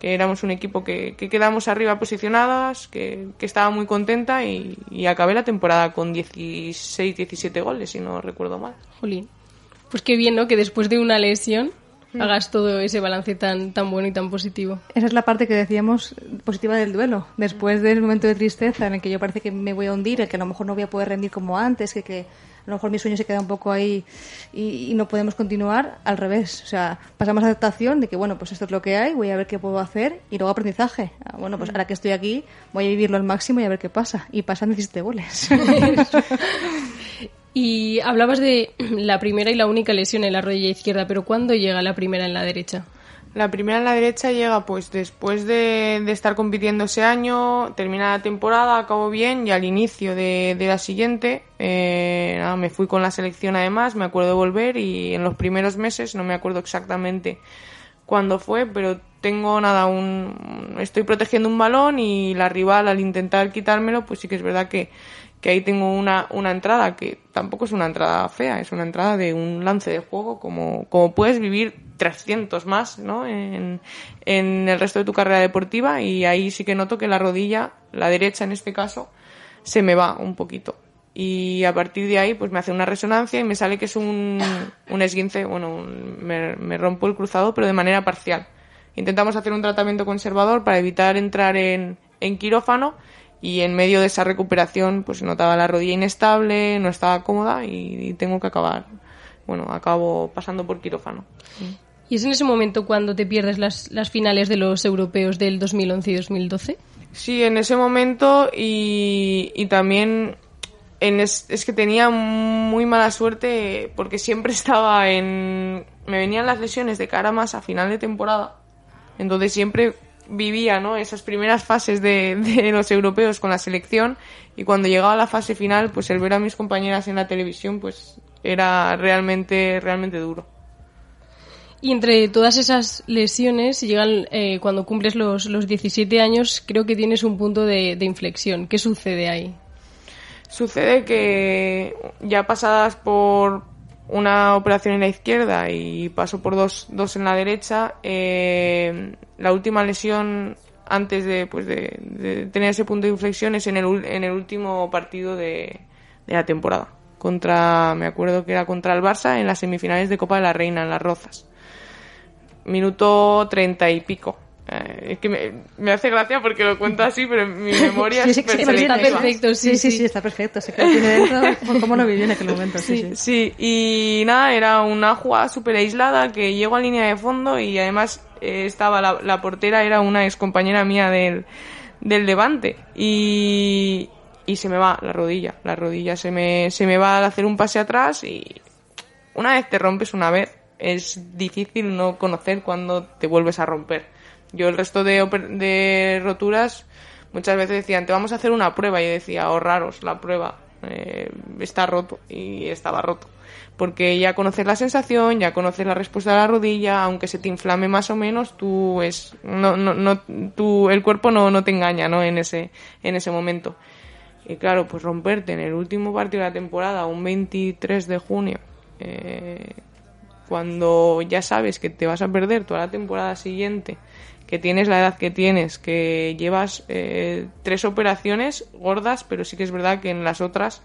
que éramos un equipo que, quedamos arriba posicionadas, que, estaba muy contenta y, y, acabé la temporada con 16, 17 goles, si no recuerdo mal. Jolín. Pues qué bien, ¿no? Que después de una lesión hagas todo ese balance tan, tan bueno y tan positivo. Esa es la parte que decíamos positiva del duelo. Después del momento de tristeza en el que yo parece que me voy a hundir, el que a lo mejor no voy a poder rendir como antes, que, que a lo mejor mi sueño se queda un poco ahí y, no podemos continuar, al revés. O sea, pasamos a adaptación de que, bueno, pues esto es lo que hay, voy a ver qué puedo hacer y luego aprendizaje. Ah, bueno, pues ahora que estoy aquí, voy a vivirlo al máximo y a ver qué pasa. Y pasan 17 goles. [laughs] Y hablabas de [clears throat] la primera y la única lesión en la rodilla izquierda, pero ¿cuándo llega la primera en la derecha? La primera en la derecha llega pues después de, estar compitiendo ese año, termina la temporada, acabó bien y al inicio de, la siguiente eh, me fui con la selección además, me acuerdo de volver y en los primeros meses, no me acuerdo exactamente cuándo fue, pero tengo nada, un, estoy protegiendo un balón y la rival al intentar quitármelo, pues sí que es verdad que que ahí tengo una, una entrada que tampoco es una entrada fea, es una entrada de un lance de juego como, como puedes vivir 300 más ¿no? en, en el resto de tu carrera deportiva y ahí sí que noto que la rodilla, la derecha en este caso, se me va un poquito. Y a partir de ahí pues me hace una resonancia y me sale que es un, un esguince, bueno, me, me rompo el cruzado pero de manera parcial. Intentamos hacer un tratamiento conservador para evitar entrar en, en quirófano y en medio de esa recuperación pues notaba la rodilla inestable, no estaba cómoda y, tengo que acabar, bueno, acabo pasando por quirófano. ¿Y es en ese momento cuando te pierdes las, las finales de los europeos del 2011 y 2012? Sí, en ese momento y, y también en es, es, que tenía muy mala suerte porque siempre [laughs] estaba en... Me venían las lesiones de cara más a final de temporada. Entonces siempre vivía ¿no? esas primeras fases de, de, los europeos con la selección y cuando llegaba la fase final, pues el ver a mis compañeras en la televisión, pues era realmente, realmente duro. Y entre todas esas lesiones, llegan eh, cuando cumples los, los 17 años, creo que tienes un punto de, de inflexión. ¿Qué sucede ahí? Sucede que ya pasadas por, una operación en la izquierda y paso por dos, dos en la derecha. Eh, la última lesión antes de, pues de, tener ese punto de inflexión es en el, en el último partido de, de, la temporada. Contra, me acuerdo que era contra el Barça en las semifinales de Copa de la Reina, en las Rozas. Minuto treinta y pico. Eh, es que me, hace gracia porque lo cuento así, pero en mi memoria sí, está perfecto, sí, sí, sí, está perfecto. Se tiene dentro, [laughs] cómo lo viví en aquel momento. Sí, sí, y nada, era una jugada súper aislada que llego a línea de fondo y además eh, estaba la, la, portera, era una ex compañera mía del, del Levante y, y se me va la rodilla. La rodilla se me, se me va a hacer un pase atrás y una vez te rompes una vez, es difícil no conocer cuando te vuelves a romper yo el resto de, roturas muchas veces decían, te vamos a hacer una prueba y decía, ahorraros la prueba, eh, está roto y estaba roto. Porque ya conoces la sensación, ya conoces la respuesta de la rodilla, aunque se te inflame más o menos, tú es, no, no, no, tú, el cuerpo no, no te engaña, ¿no? En ese, en ese momento. Y claro, pues romperte en el último partido de la temporada, un 23 de junio, eh, cuando ya sabes que te vas a perder toda la temporada siguiente, que tienes la edad que tienes, que llevas eh, tres operaciones gordas, pero sí que es verdad que en las otras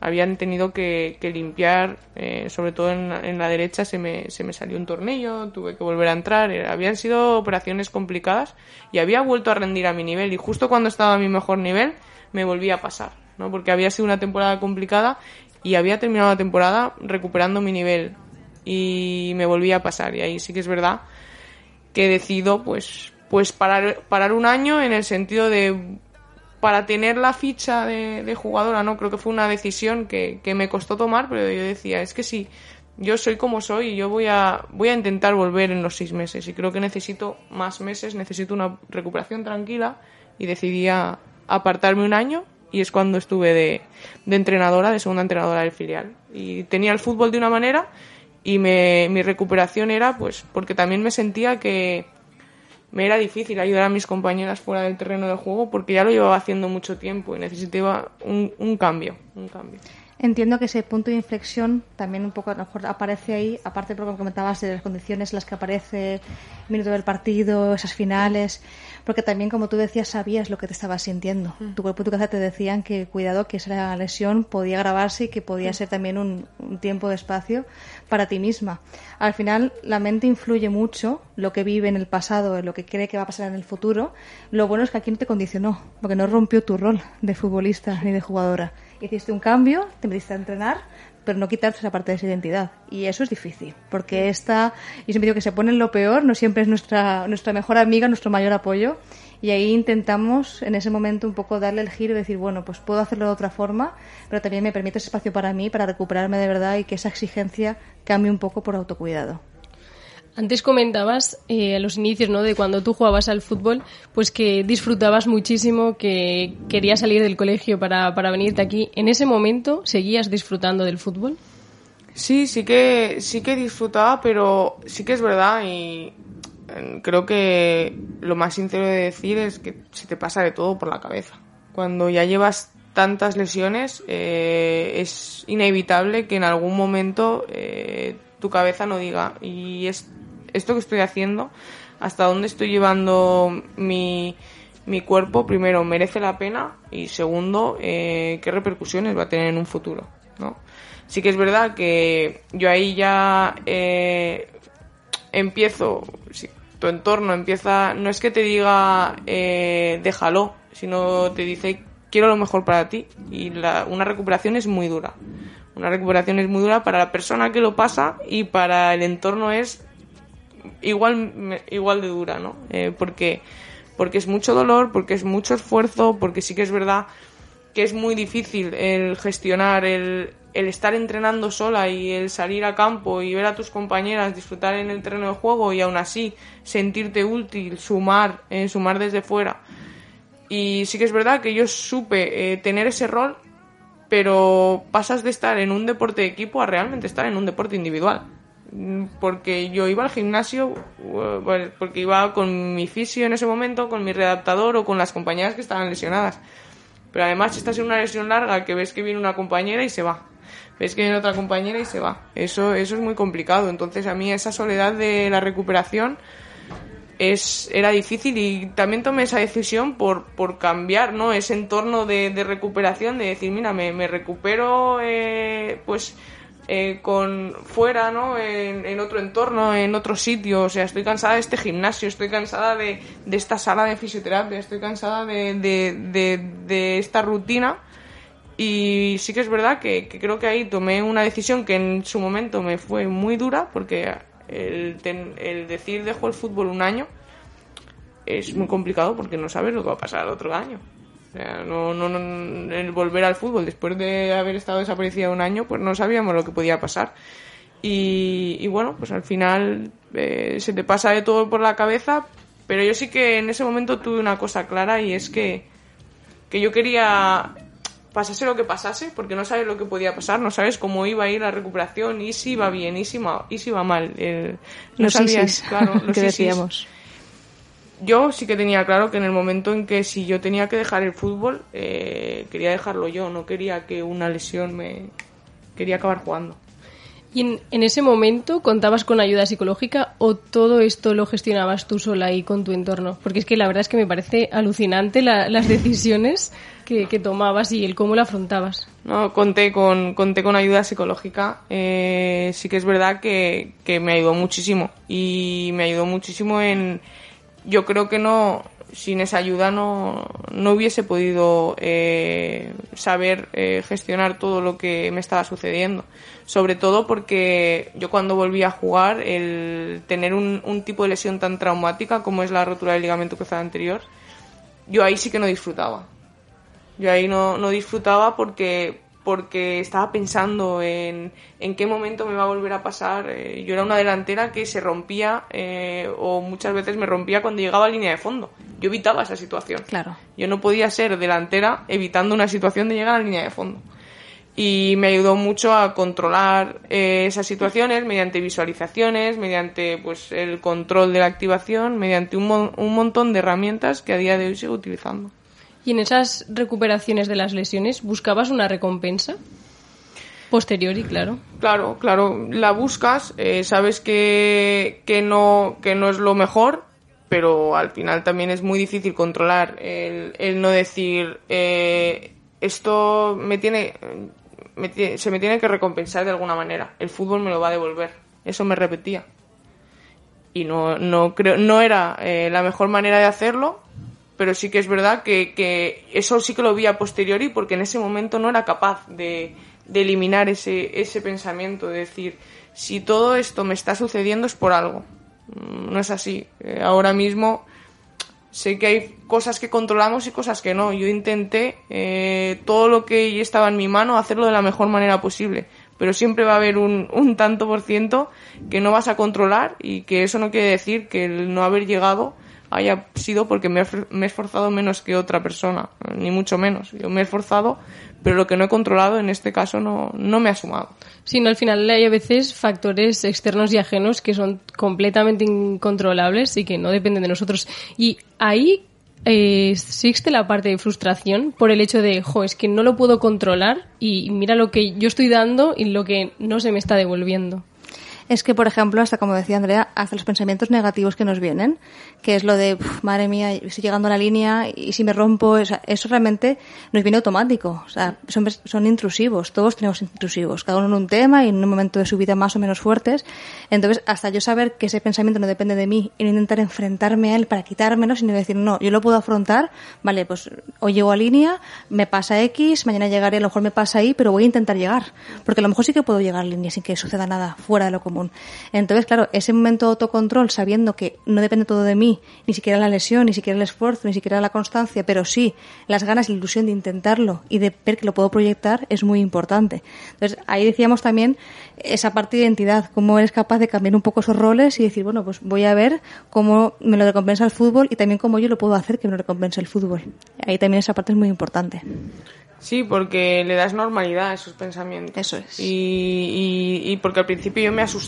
habían tenido que, limpiar, eh, sobre todo en, la derecha se me, se me salió un tornillo, tuve que volver a entrar, habían sido operaciones complicadas y había vuelto a rendir a mi nivel y justo cuando estaba a mi mejor nivel me volví a pasar, ¿no? porque había sido una temporada complicada y había terminado la temporada recuperando mi nivel y me volví a pasar y ahí sí que es verdad que decido pues pues parar, parar un año en el sentido de para tener la ficha de, jugadora, ¿no? Creo que fue una decisión que, que, me costó tomar, pero yo decía, es que sí, yo soy como soy y yo voy a, voy a intentar volver en los seis meses y creo que necesito más meses, necesito una recuperación tranquila y decidí apartarme un año y es cuando estuve de, de entrenadora, de segunda entrenadora del filial. Y tenía el fútbol de una manera y me, mi recuperación era pues porque también me sentía que, me era difícil ayudar a mis compañeras fuera del terreno de juego porque ya lo llevaba haciendo mucho tiempo y necesitaba un, un cambio, un cambio. Entiendo que ese punto de inflexión también un poco a lo mejor aparece ahí, aparte de lo que comentabas de las condiciones en las que aparece el minuto del partido, esas finales, porque también, como tú decías, sabías lo que te estabas sintiendo. Mm. Tu cuerpo y tu cabeza te decían que cuidado, que esa lesión podía agravarse y que podía mm. ser también un, un, tiempo de espacio para ti misma. Al final, la mente influye mucho, lo que vive en el pasado, lo que cree que va a pasar en el futuro. Lo bueno es que aquí no te condicionó, porque no rompió tu rol de futbolista ni de jugadora hiciste un cambio, te metiste a entrenar, pero no quitarte esa parte de esa identidad. Y eso es difícil, porque esta, y siempre digo que se pone en lo peor, no siempre es nuestra, nuestra mejor amiga, nuestro mayor apoyo. Y ahí intentamos en ese momento un poco darle el giro y decir, bueno, pues puedo hacerlo de otra forma, pero también me permite ese espacio para mí, para recuperarme de verdad y que esa exigencia cambie un poco por autocuidado. Antes comentabas eh, a los inicios, ¿no? De cuando tú jugabas al fútbol, pues que disfrutabas muchísimo, que querías salir del colegio para, para venirte aquí. ¿En ese momento seguías disfrutando del fútbol? Sí, sí que, sí que disfrutaba, pero sí que es verdad y creo que lo más sincero de decir es que se te pasa de todo por la cabeza. Cuando ya llevas tantas lesiones, eh, es inevitable que en algún momento eh, tu cabeza no diga, y es esto que estoy haciendo, hasta dónde estoy llevando mi, mi cuerpo, primero, merece la pena y segundo, eh, qué repercusiones va a tener en un futuro, ¿no? Sí que es verdad que yo ahí ya eh, empiezo, tu entorno empieza, no es que te diga eh, déjalo, sino te dice quiero lo mejor para ti y la, una recuperación es muy dura. Una recuperación es muy dura para la persona que lo pasa y para el entorno es igual, igual de dura, ¿no? Eh, porque, porque es mucho dolor, porque es mucho esfuerzo, porque sí que es verdad que es muy difícil el gestionar, el, el estar entrenando sola y el salir a campo y ver a tus compañeras disfrutar en el terreno de juego y aún así sentirte útil, sumar, eh, sumar desde fuera. Y sí que es verdad que yo supe eh, tener ese rol, pero pasas de estar en un deporte de equipo a realmente estar en un deporte individual porque yo iba al gimnasio eh, porque iba con mi fisio en ese momento, con mi redactador o con las compañeras que estaban lesionadas. Pero además estás en una lesión larga que ves que viene una compañera y se va. Ves que viene otra compañera y se va. Eso, eso es muy complicado. Entonces a mí esa soledad de la recuperación es, era difícil y también tomé esa decisión por, por cambiar ¿no? ese entorno de, recuperación, de decir, mira, me, recupero eh, pues eh, con fuera, ¿no? En, otro entorno, en otro sitio. O sea, estoy cansada de este gimnasio, estoy cansada de, de esta sala de fisioterapia, estoy cansada de, de, de, esta rutina. Y sí que es verdad que, creo que ahí tomé una decisión que en su momento me fue muy dura, porque el, el decir dejo el fútbol un año es muy complicado porque no sabes lo que va a pasar otro año no, no, no, el volver al fútbol después de haber estado desaparecida un año, pues no sabíamos lo que podía pasar. Y, bueno, pues al final eh, se te pasa de todo por la cabeza, pero yo sí que en ese momento tuve una cosa clara y es que, que yo quería pasase lo que pasase, porque no sabes lo que podía pasar, no sabes cómo iba a ir la recuperación, y si iba bien, y si, y si iba mal. no sabías, claro, [laughs] lo que decíamos yo sí que tenía claro que en el momento en que si yo tenía que dejar el fútbol, eh, quería dejarlo yo, no quería que una lesión me... quería acabar jugando. ¿Y en, ese momento contabas con ayuda psicológica o todo esto lo gestionabas tú sola y con tu entorno? Porque es que la verdad es que me parece alucinante las [laughs] decisiones que, tomabas y el cómo lo afrontabas. No, conté con, conté con ayuda psicológica. Eh, sí que es verdad que, que me ayudó muchísimo y me ayudó muchísimo en yo creo que no, sin esa ayuda no, no hubiese podido eh, saber eh, gestionar todo lo que me estaba sucediendo. Sobre todo porque yo cuando volví a jugar, el tener un, un tipo de lesión tan traumática como es la rotura del ligamento cruzado anterior, yo ahí sí que no disfrutaba. Yo ahí no, no disfrutaba porque porque estaba pensando en, en qué momento me va a volver a pasar. Eh, yo era una delantera que se rompía eh, o muchas veces me rompía cuando llegaba a línea de fondo. Yo evitaba esa situación. Claro. Yo no podía ser delantera evitando una situación de llegar a línea de fondo. y me ayudó mucho a controlar eh, esas situaciones mediante visualizaciones, mediante pues el control de la activación, mediante un, un montón de herramientas que a día de hoy sigo utilizando. ¿Y en esas recuperaciones de las lesiones buscabas una recompensa? Posteriori, claro. Claro, claro, la buscas, eh, sabes que, que, no, que no es lo mejor, pero al final también es muy difícil controlar el, no decir eh, esto me tiene se me tiene que recompensar de alguna manera. El fútbol me lo va a devolver. Eso me repetía. Y no, no, creo, no era eh, la mejor manera de hacerlo, pero sí que es verdad que, que, eso sí que lo vi a posteriori porque en ese momento no era capaz de, de eliminar ese, ese pensamiento, de decir, si todo esto me está sucediendo es por algo. Mm, no es así. Eh, ahora mismo sé que hay cosas que controlamos y cosas que no. Yo intenté eh, todo lo que estaba en mi mano hacerlo de la mejor manera posible, pero siempre va a haber un, un tanto por ciento que no vas a controlar y que eso no quiere decir que el no haber llegado haya sido porque me he esforzado menos que otra persona, ni mucho menos. Yo me he esforzado, pero lo que no he controlado en este caso no, no me ha sumado. Sino al final hay a veces factores externos y ajenos que son completamente incontrolables y que no dependen de nosotros. Y ahí eh, existe la parte de frustración por el hecho de, jo, es que no lo puedo controlar y mira lo que yo estoy dando y lo que no se me está devolviendo es que, por ejemplo, hasta como decía Andrea, hasta los pensamientos negativos que nos vienen, que es lo de, madre mía, estoy llegando a la línea y si me rompo, eso realmente nos viene automático. O sea, son, son intrusivos, todos tenemos intrusivos, cada uno en un tema y en un momento de su vida más o menos fuertes. Entonces, hasta yo saber que ese pensamiento no depende de mí y no intentar enfrentarme a él para quitármelo, sino decir, no, yo lo puedo afrontar, vale, pues hoy llego a línea, me pasa X, mañana llegaré, a lo mejor me pasa Y, pero voy a intentar llegar. Porque a lo mejor sí que puedo llegar a línea sin que suceda nada fuera de lo común. Entonces, claro, ese momento de autocontrol, sabiendo que no depende todo de mí, ni siquiera la lesión, ni siquiera el esfuerzo, ni siquiera la constancia, pero sí las ganas y la ilusión de intentarlo y de ver que lo puedo proyectar, es muy importante. Entonces, ahí decíamos también esa parte de identidad, cómo eres capaz de cambiar un poco esos roles y decir, bueno, pues voy a ver cómo me lo recompensa el fútbol y también cómo yo lo puedo hacer que me lo recompense el fútbol. Ahí también esa parte es muy importante. Sí, porque le das normalidad a esos pensamientos. Eso es. Y, y, porque al principio yo me asustaba,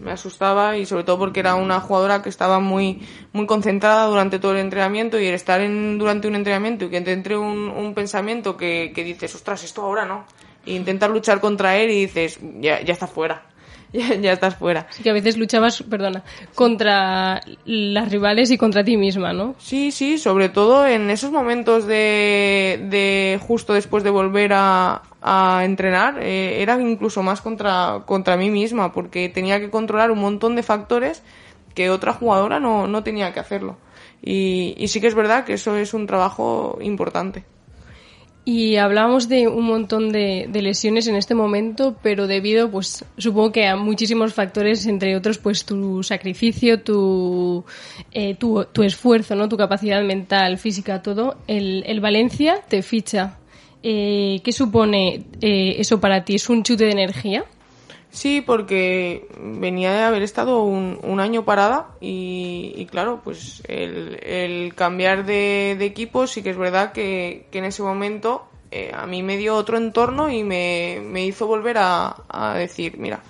me asustaba y sobre todo porque era una jugadora que estaba muy, muy concentrada durante todo el entrenamiento y el estar en, durante un entrenamiento y que te entre un, un pensamiento que, que dices, ostras, esto ahora no. E intentar luchar contra él y dices, ya, ya está fuera [laughs] ya, estás fuera. Sí, que a veces luchabas, perdona, contra las rivales y contra ti misma, ¿no? Sí, sí, sobre todo en esos momentos de, de justo después de volver a, a entrenar, eh, era incluso más contra, contra mí misma, porque tenía que controlar un montón de factores que otra jugadora no, no tenía que hacerlo. Y, y sí que es verdad que eso es un trabajo importante. Y hablábamos de un montón de, lesiones en este momento, pero debido, pues, supongo que a muchísimos factores, entre otros, pues, tu sacrificio, tu, eh, tu, tu, esfuerzo, ¿no? Tu capacidad mental, física, todo. El, el Valencia te ficha. Eh, ¿Qué supone eh, eso para ti? ¿Es un chute de energía? Sí, porque venía de haber estado un, año parada y, claro, pues el, el cambiar de, equipo sí que es verdad que, que en ese momento eh, a mí me dio otro entorno y me, me hizo volver a, a, decir, mira,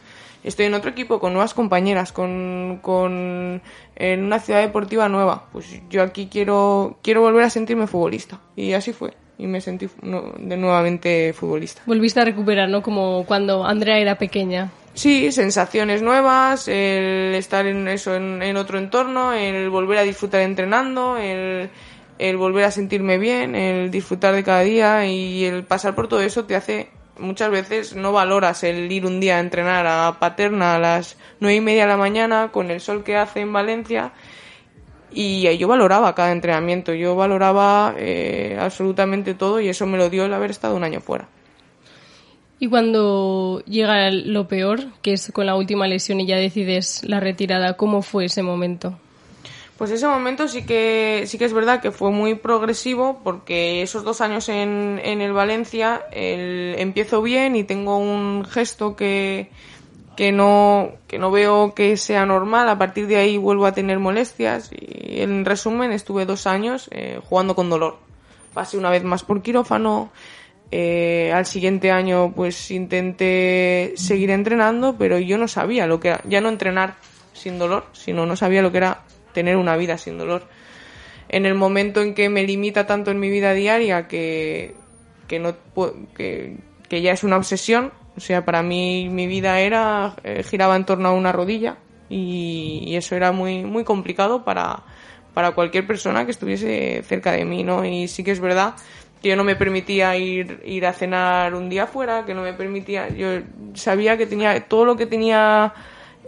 estoy en otro equipo con nuevas compañeras, con, con en una ciudad deportiva nueva, pues yo aquí quiero, quiero volver a sentirme futbolista y así fue y me sentí de nuevamente futbolista. Volviste a recuperar, ¿no? Como cuando Andrea era pequeña. Sí, sensaciones nuevas, el estar en eso, en, otro entorno, el volver a disfrutar entrenando, el, el volver a sentirme bien, el disfrutar de cada día y el pasar por todo eso te hace muchas veces no valoras el ir un día a entrenar a Paterna a las nueve y media de la mañana con el sol que hace en Valencia y yo valoraba cada entrenamiento, yo valoraba eh, absolutamente todo y eso me lo dio el haber estado un año fuera. Y cuando llega lo peor, que es con la última lesión y ya decides la retirada, ¿cómo fue ese momento? Pues ese momento sí que sí que es verdad que fue muy progresivo porque esos dos años en, en el Valencia el, empiezo bien y tengo un gesto que, que no, que no veo que sea normal. A partir de ahí vuelvo a tener molestias y en resumen estuve dos años eh, jugando con dolor. Pasé una vez más por quirófano, Eh, al siguiente año pues intenté seguir entrenando, pero yo no sabía lo que era, ya no entrenar sin dolor, sino no sabía lo que era tener una vida sin dolor. En el momento en que me limita tanto en mi vida diaria que, que, no, que, que ya es una obsesión, o sea, para mí mi vida era, eh, giraba en torno a una rodilla y, eso era muy, muy complicado para, para cualquier persona que estuviese cerca de mí, ¿no? Y sí que es verdad que yo no me permitía ir, ir a cenar un día fuera, que no me permitía, yo sabía que tenía, todo lo que tenía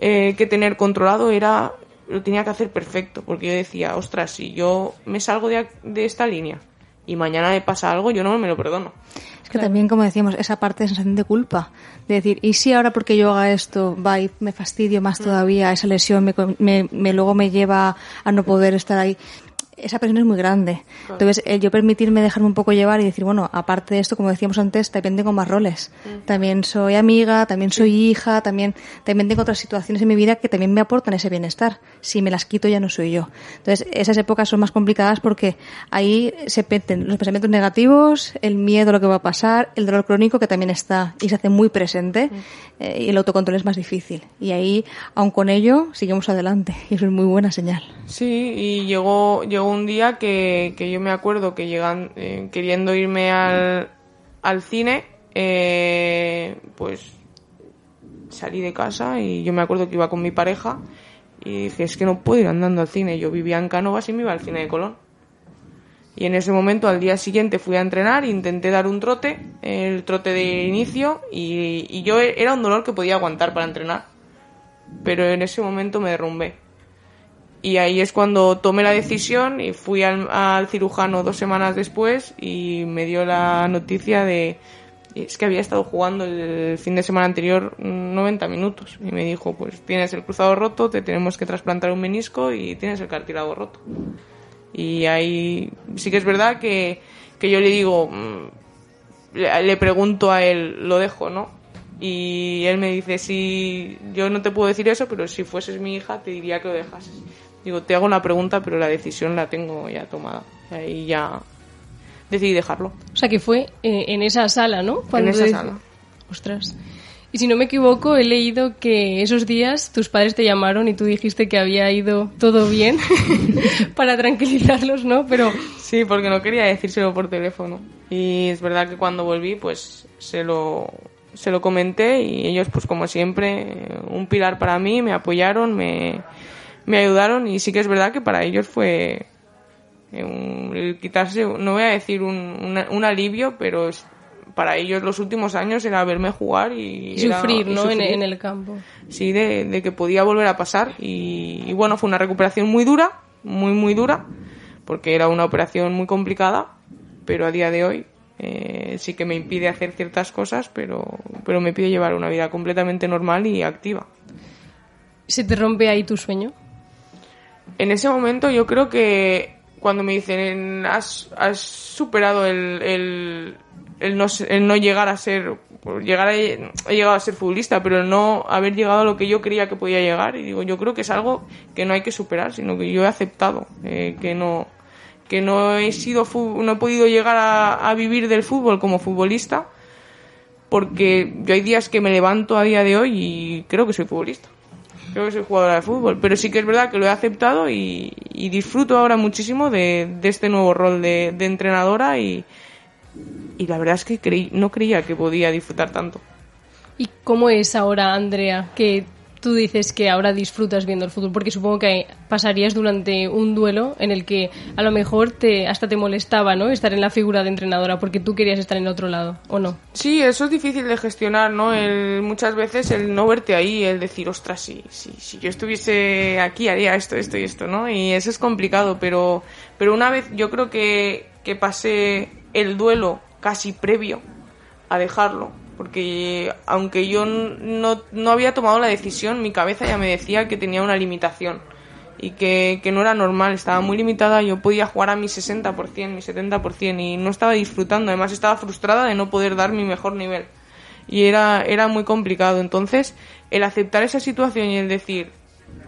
eh, que tener controlado era, lo tenía que hacer perfecto, porque yo decía, ostras, si yo me salgo de, de esta línea y mañana me pasa algo, yo no me lo perdono. Es que también, como decíamos, esa parte de sensación de culpa, de decir, ¿y si ahora porque yo haga esto, va y me fastidio más todavía, esa lesión me, me, me luego me lleva a no poder estar ahí? Esa presión es muy grande. Claro. Entonces, el yo permitirme dejarme un poco llevar y decir, bueno, aparte de esto, como decíamos antes, también tengo más roles. También soy amiga, también soy hija, también, también tengo otras situaciones en mi vida que también me aportan ese bienestar. Si me las quito ya no soy yo. Entonces, esas épocas son más complicadas porque ahí se peten los pensamientos negativos, el miedo a lo que va a pasar, el dolor crónico que también está y se hace muy presente eh, y el autocontrol es más difícil. Y ahí, aun con ello, seguimos adelante [laughs] y eso es muy buena señal. Sí, y llegó, llegó un día que, yo me acuerdo que llegan eh, queriendo irme al, al cine, eh, pues salí de casa y yo me acuerdo que iba con mi pareja y dije, es que no puedo ir andando al cine. Yo vivía en Cánovas y me iba al cine de Colón. Y en ese momento, al día siguiente, fui a entrenar, intenté dar un trote, el trote de inicio, y yo era un dolor que podía aguantar para entrenar. Pero en ese momento me derrumbé y ahí es cuando tomé la decisión y fui al, cirujano dos semanas después y me dio la noticia de es que había estado jugando el fin de semana anterior 90 minutos y me dijo pues tienes el cruzado roto te tenemos que trasplantar un menisco y tienes el cartílago roto y ahí sí que es verdad que, que yo le digo le, le pregunto a él lo dejo no y él me dice si yo no te puedo decir eso pero si fueses mi hija te diría que lo dejases Digo, te hago una pregunta, pero la decisión la tengo ya tomada. Ahí ya decidí dejarlo. O sea, que fue eh, en esa sala, ¿no? Cuando en esa sala. Ostras. Y si no me equivoco, he leído que esos días tus padres te llamaron y tú dijiste que había ido todo bien [laughs] para tranquilizarlos, ¿no? Pero sí, porque no quería decírselo por teléfono. Y es verdad que cuando volví, pues se lo se lo comenté y ellos, pues como siempre, un pilar para mí, me apoyaron, me me ayudaron y sí que es verdad que para ellos fue un, el quitarse, no voy a decir un, un, un alivio, pero es, para ellos los últimos años era verme jugar y, y sufrir, era, ¿no? Y sufrir. En, en, el campo. Sí, de, de, que podía volver a pasar y, y, bueno, fue una recuperación muy dura, muy, muy dura, porque era una operación muy complicada, pero a día de hoy eh, sí que me impide hacer ciertas cosas, pero, pero me pide llevar una vida completamente normal y activa. ¿Se te rompe ahí tu sueño? En ese momento yo creo que cuando me dicen has, has superado el, el, el, no, el no llegar a ser llegar a, he llegado a ser futbolista pero no haber llegado a lo que yo creía que podía llegar y digo yo creo que es algo que no hay que superar sino que yo he aceptado eh, que no que no he sido no he podido llegar a vivir del fútbol como futbolista porque yo hay días que me levanto a día de hoy y creo que soy futbolista creo que soy jugadora de fútbol, pero sí que es verdad que lo he aceptado y, disfruto ahora muchísimo de, este nuevo rol de, entrenadora y, y la verdad es que creí, no creía que podía disfrutar tanto. ¿Y cómo es ahora, Andrea, que tú dices que ahora disfrutas viendo el fútbol? Porque supongo que pasarías durante un duelo en el que a lo mejor te, hasta te molestaba ¿no? estar en la figura de entrenadora porque tú querías estar en otro lado, ¿o no? Sí, eso es difícil de gestionar, ¿no? El, muchas veces el no verte ahí, el decir, ostras, si, si, si yo estuviese aquí haría esto, esto y esto, ¿no? Y eso es complicado, pero, pero una vez yo creo que, que pasé el duelo casi previo a dejarlo, porque aunque yo no, no había tomado la decisión, mi cabeza ya me decía que tenía una limitación y que, que, no era normal, estaba muy limitada, yo podía jugar a mi 60%, mi 70% y no estaba disfrutando, además estaba frustrada de no poder dar mi mejor nivel y era, era muy complicado. Entonces, el aceptar esa situación y el decir,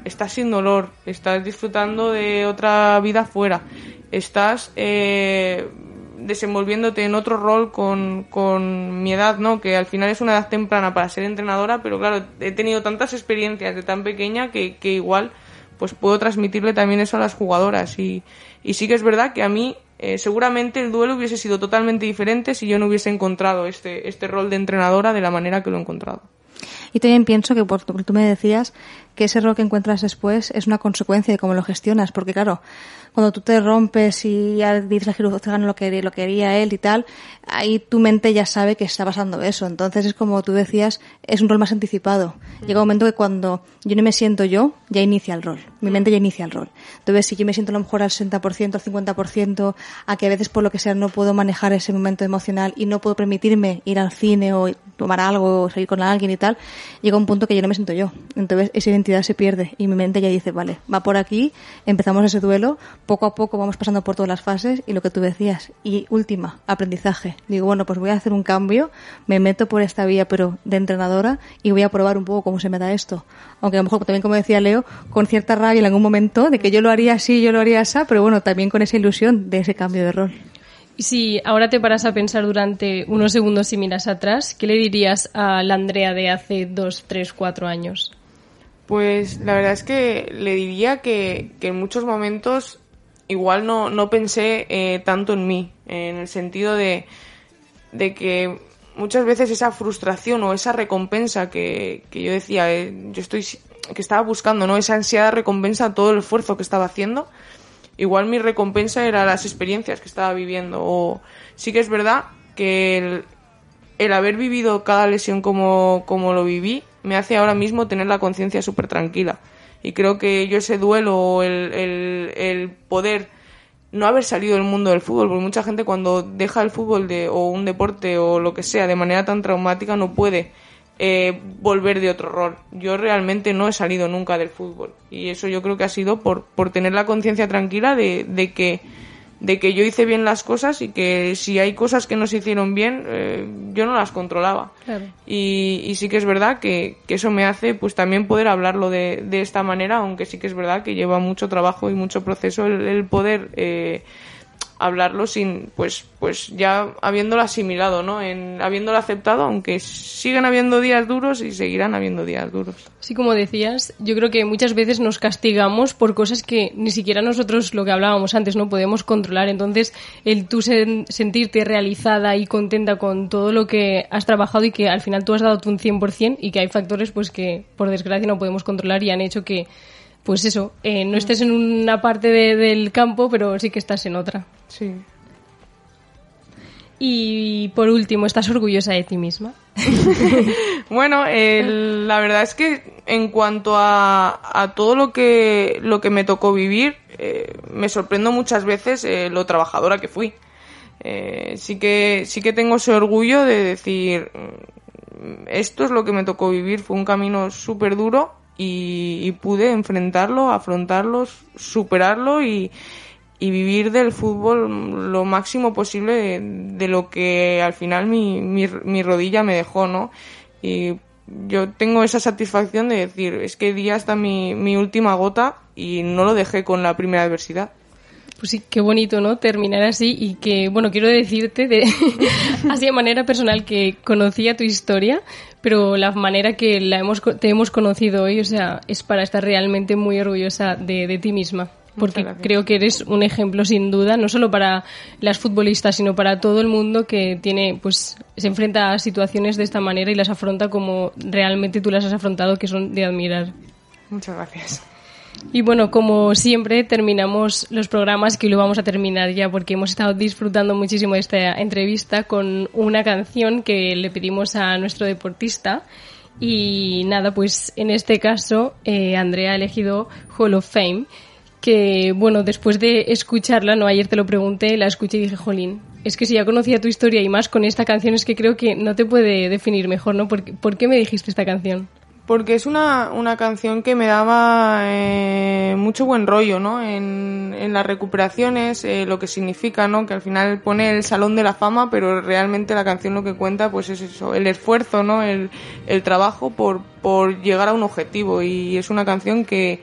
estás sin dolor, estás disfrutando de otra vida fuera, estás eh, desenvolviéndote en otro rol con, con mi edad, ¿no? Que al final es una edad temprana para ser entrenadora, pero claro, he tenido tantas experiencias de tan pequeña que, que igual pues puedo transmitirle también eso a las jugadoras. Y, y sí que es verdad que a mí eh, seguramente el duelo hubiese sido totalmente diferente si yo no hubiese encontrado este, este rol de entrenadora de la manera que lo he encontrado. Y también pienso que, por tú me decías, que ese rol que encuentras después es una consecuencia de cómo lo gestionas, porque claro, cuando tú te rompes y ya dices a Giruzano lo que lo quería él y tal, ahí tu mente ya sabe que está pasando eso. Entonces es como tú decías, es un rol más anticipado. Llega un momento que cuando yo no me siento yo, ya inicia el rol. Mi mente ya inicia el rol. Entonces si yo me siento a lo mejor al 60%, al 50%, a que a veces por lo que sea no puedo manejar ese momento emocional y no puedo permitirme ir al cine o tomar algo o salir con alguien y tal, llega un punto que yo no me siento yo. Entonces esa identidad se pierde y mi mente ya dice, vale, va por aquí, empezamos ese duelo, poco a poco vamos pasando por todas las fases y lo que tú decías. Y última, aprendizaje. Digo, bueno, pues voy a hacer un cambio, me meto por esta vía, pero de entrenadora, y voy a probar un poco cómo se me da esto. Aunque a lo mejor también, como decía Leo, con cierta rabia en algún momento de que yo lo haría así, yo lo haría así, pero bueno, también con esa ilusión de ese cambio de rol. Y si ahora te paras a pensar durante unos segundos y miras atrás, ¿qué le dirías a la Andrea de hace dos, tres, cuatro años? Pues la verdad es que le diría que, que en muchos momentos igual no, no pensé eh, tanto en mí, en el sentido de, de que muchas veces esa frustración o esa recompensa que, que yo decía, eh, yo estoy, que estaba buscando, ¿no? Esa ansiada recompensa a todo el esfuerzo que estaba haciendo, igual mi recompensa era las experiencias que estaba viviendo. O sí que es verdad que el, el haber vivido cada lesión como, como lo viví me hace ahora mismo tener la conciencia súper tranquila y creo que yo ese duelo, el, el, poder no haber salido del mundo del fútbol, porque mucha gente cuando deja el fútbol de, o un deporte o lo que sea de manera tan traumática no puede eh, volver de otro rol. Yo realmente no he salido nunca del fútbol y eso yo creo que ha sido por, por tener la conciencia tranquila de, de que de que yo hice bien las cosas y que si hay cosas que no se hicieron bien, eh, yo no las controlaba. Y, y, sí que es verdad que, que, eso me hace pues también poder hablarlo de, de, esta manera, aunque sí que es verdad que lleva mucho trabajo y mucho proceso el, el poder eh, hablarlo sin, pues, pues ya habiéndolo asimilado, ¿no? En, habiéndolo aceptado, aunque siguen habiendo días duros y seguirán habiendo días duros. Sí, como decías, yo creo que muchas veces nos castigamos por cosas que ni siquiera nosotros, lo que hablábamos antes, no podemos controlar. Entonces, el tú sentirte realizada y contenta con todo lo que has trabajado y que al final tú has dado tu un 100% y que hay factores pues que por desgracia no podemos controlar y han hecho que pues eso, eh, no estés en una parte de, del campo, pero sí que estás en otra. Sí. Y por último, ¿estás orgullosa de ti misma? [laughs] bueno, la verdad es que en cuanto a, a, todo lo que, lo que me tocó vivir, eh, me sorprendo muchas veces eh, lo trabajadora que fui. Eh, sí, que, sí que tengo ese orgullo de decir, mm, esto es lo que me tocó vivir, fue un camino súper duro y, y, pude enfrentarlo, afrontarlo, superarlo y, y, vivir del fútbol lo máximo posible de, lo que al final mi, mi, mi, rodilla me dejó, ¿no? Y yo tengo esa satisfacción de decir, es que di hasta mi, mi última gota y no lo dejé con la primera adversidad. Pues sí, qué bonito, ¿no? Terminar así y que, bueno, quiero decirte de, [laughs] así de manera personal que conocía tu historia, pero la manera que la hemos, te hemos conocido hoy, o sea, es para estar realmente muy orgullosa de, de ti misma. Porque creo que eres un ejemplo sin duda, no solo para las futbolistas, sino para todo el mundo que tiene, pues, se enfrenta a situaciones de esta manera y las afronta como realmente tú las has afrontado, que son de admirar. Muchas gracias. Y bueno, como siempre, terminamos los programas que lo vamos a terminar ya porque hemos estado disfrutando muchísimo de esta entrevista con una canción que le pedimos a nuestro deportista. Y nada, pues en este caso, eh, Andrea ha elegido Hall of Fame, que bueno, después de escucharla, no ayer te lo pregunté, la escuché y dije, jolín, es que si ya conocía tu historia y más con esta canción es que creo que no te puede definir mejor, ¿no? ¿Por, ¿por qué me dijiste esta canción? porque es una, una canción que me daba eh, mucho buen rollo, ¿no? En, en las recuperaciones, eh, lo que significa, ¿no? Que al final pone el salón de la fama, pero realmente la canción lo que cuenta, pues es eso, el esfuerzo, ¿no? El, el trabajo por, por llegar a un objetivo y es una canción que,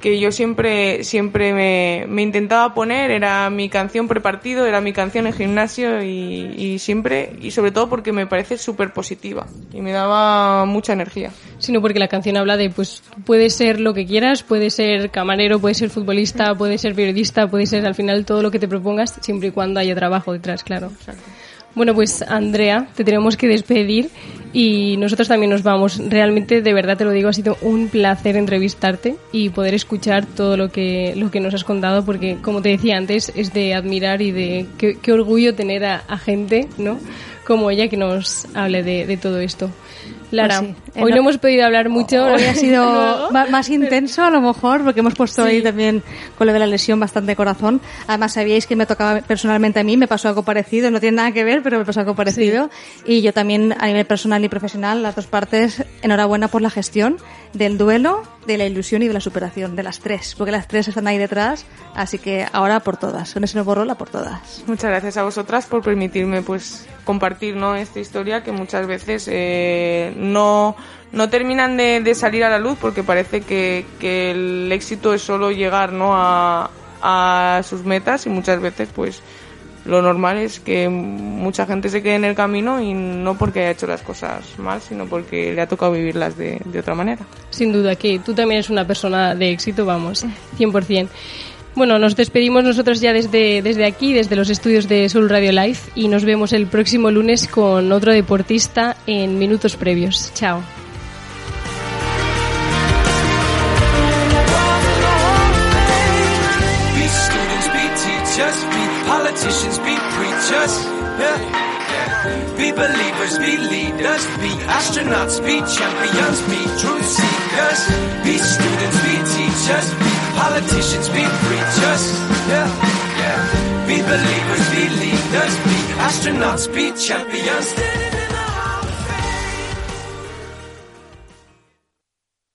que yo siempre, siempre me, me, intentaba poner, era mi canción prepartido, era mi canción en gimnasio y, y siempre, y sobre todo porque me parece súper positiva y me daba mucha energía. Sino porque la canción habla de, pues, puede ser lo que quieras, puede ser camarero, puede ser futbolista, puede ser periodista, puede ser al final todo lo que te propongas, siempre y cuando haya trabajo detrás, claro. Exacto. Bueno, pues Andrea, te tenemos que despedir y nosotros también nos vamos. Realmente, de verdad te lo digo, ha sido un placer entrevistarte y poder escuchar todo lo que, lo que nos has contado porque, como te decía antes, es de admirar y de qué, orgullo tener a, a, gente, ¿no? Como ella que nos hable de, de todo esto. Lara, pues hoy no hemos podido hablar mucho. Hoy ha sido [laughs] más intenso a lo mejor, porque hemos puesto ahí también con lo de la lesión bastante corazón. Además, sabíais que me tocaba personalmente a mí, me pasó algo parecido, no tiene nada que ver, pero me pasó algo parecido. Y yo también, a nivel personal y profesional, las dos partes, enhorabuena por la gestión del duelo, de la ilusión y de la superación, de las tres, porque las tres están ahí detrás, así que ahora por todas, con ese nuevo rol por todas. Muchas gracias a vosotras por permitirme pues compartir ¿no? esta historia que muchas veces eh, no, no terminan de, de, salir a la luz porque parece que, que el éxito es solo llegar ¿no? a, a sus metas y muchas veces pues lo normal es que mucha gente se quede en el camino y no porque haya hecho las cosas mal, sino porque le ha tocado vivirlas de, otra manera. Sin duda, que tú también eres una persona de éxito, vamos, 100%. Bueno, nos despedimos nosotros ya desde, desde aquí, desde los estudios de Soul Radio Live, y nos vemos el próximo lunes con otro deportista en minutos previos. Chao. Yeah. Be believers, be leaders, be astronauts, be champions, be truth seekers. Be students, be teachers, be politicians, be preachers. Yeah. Yeah. Be believers, be leaders, be astronauts, be champions.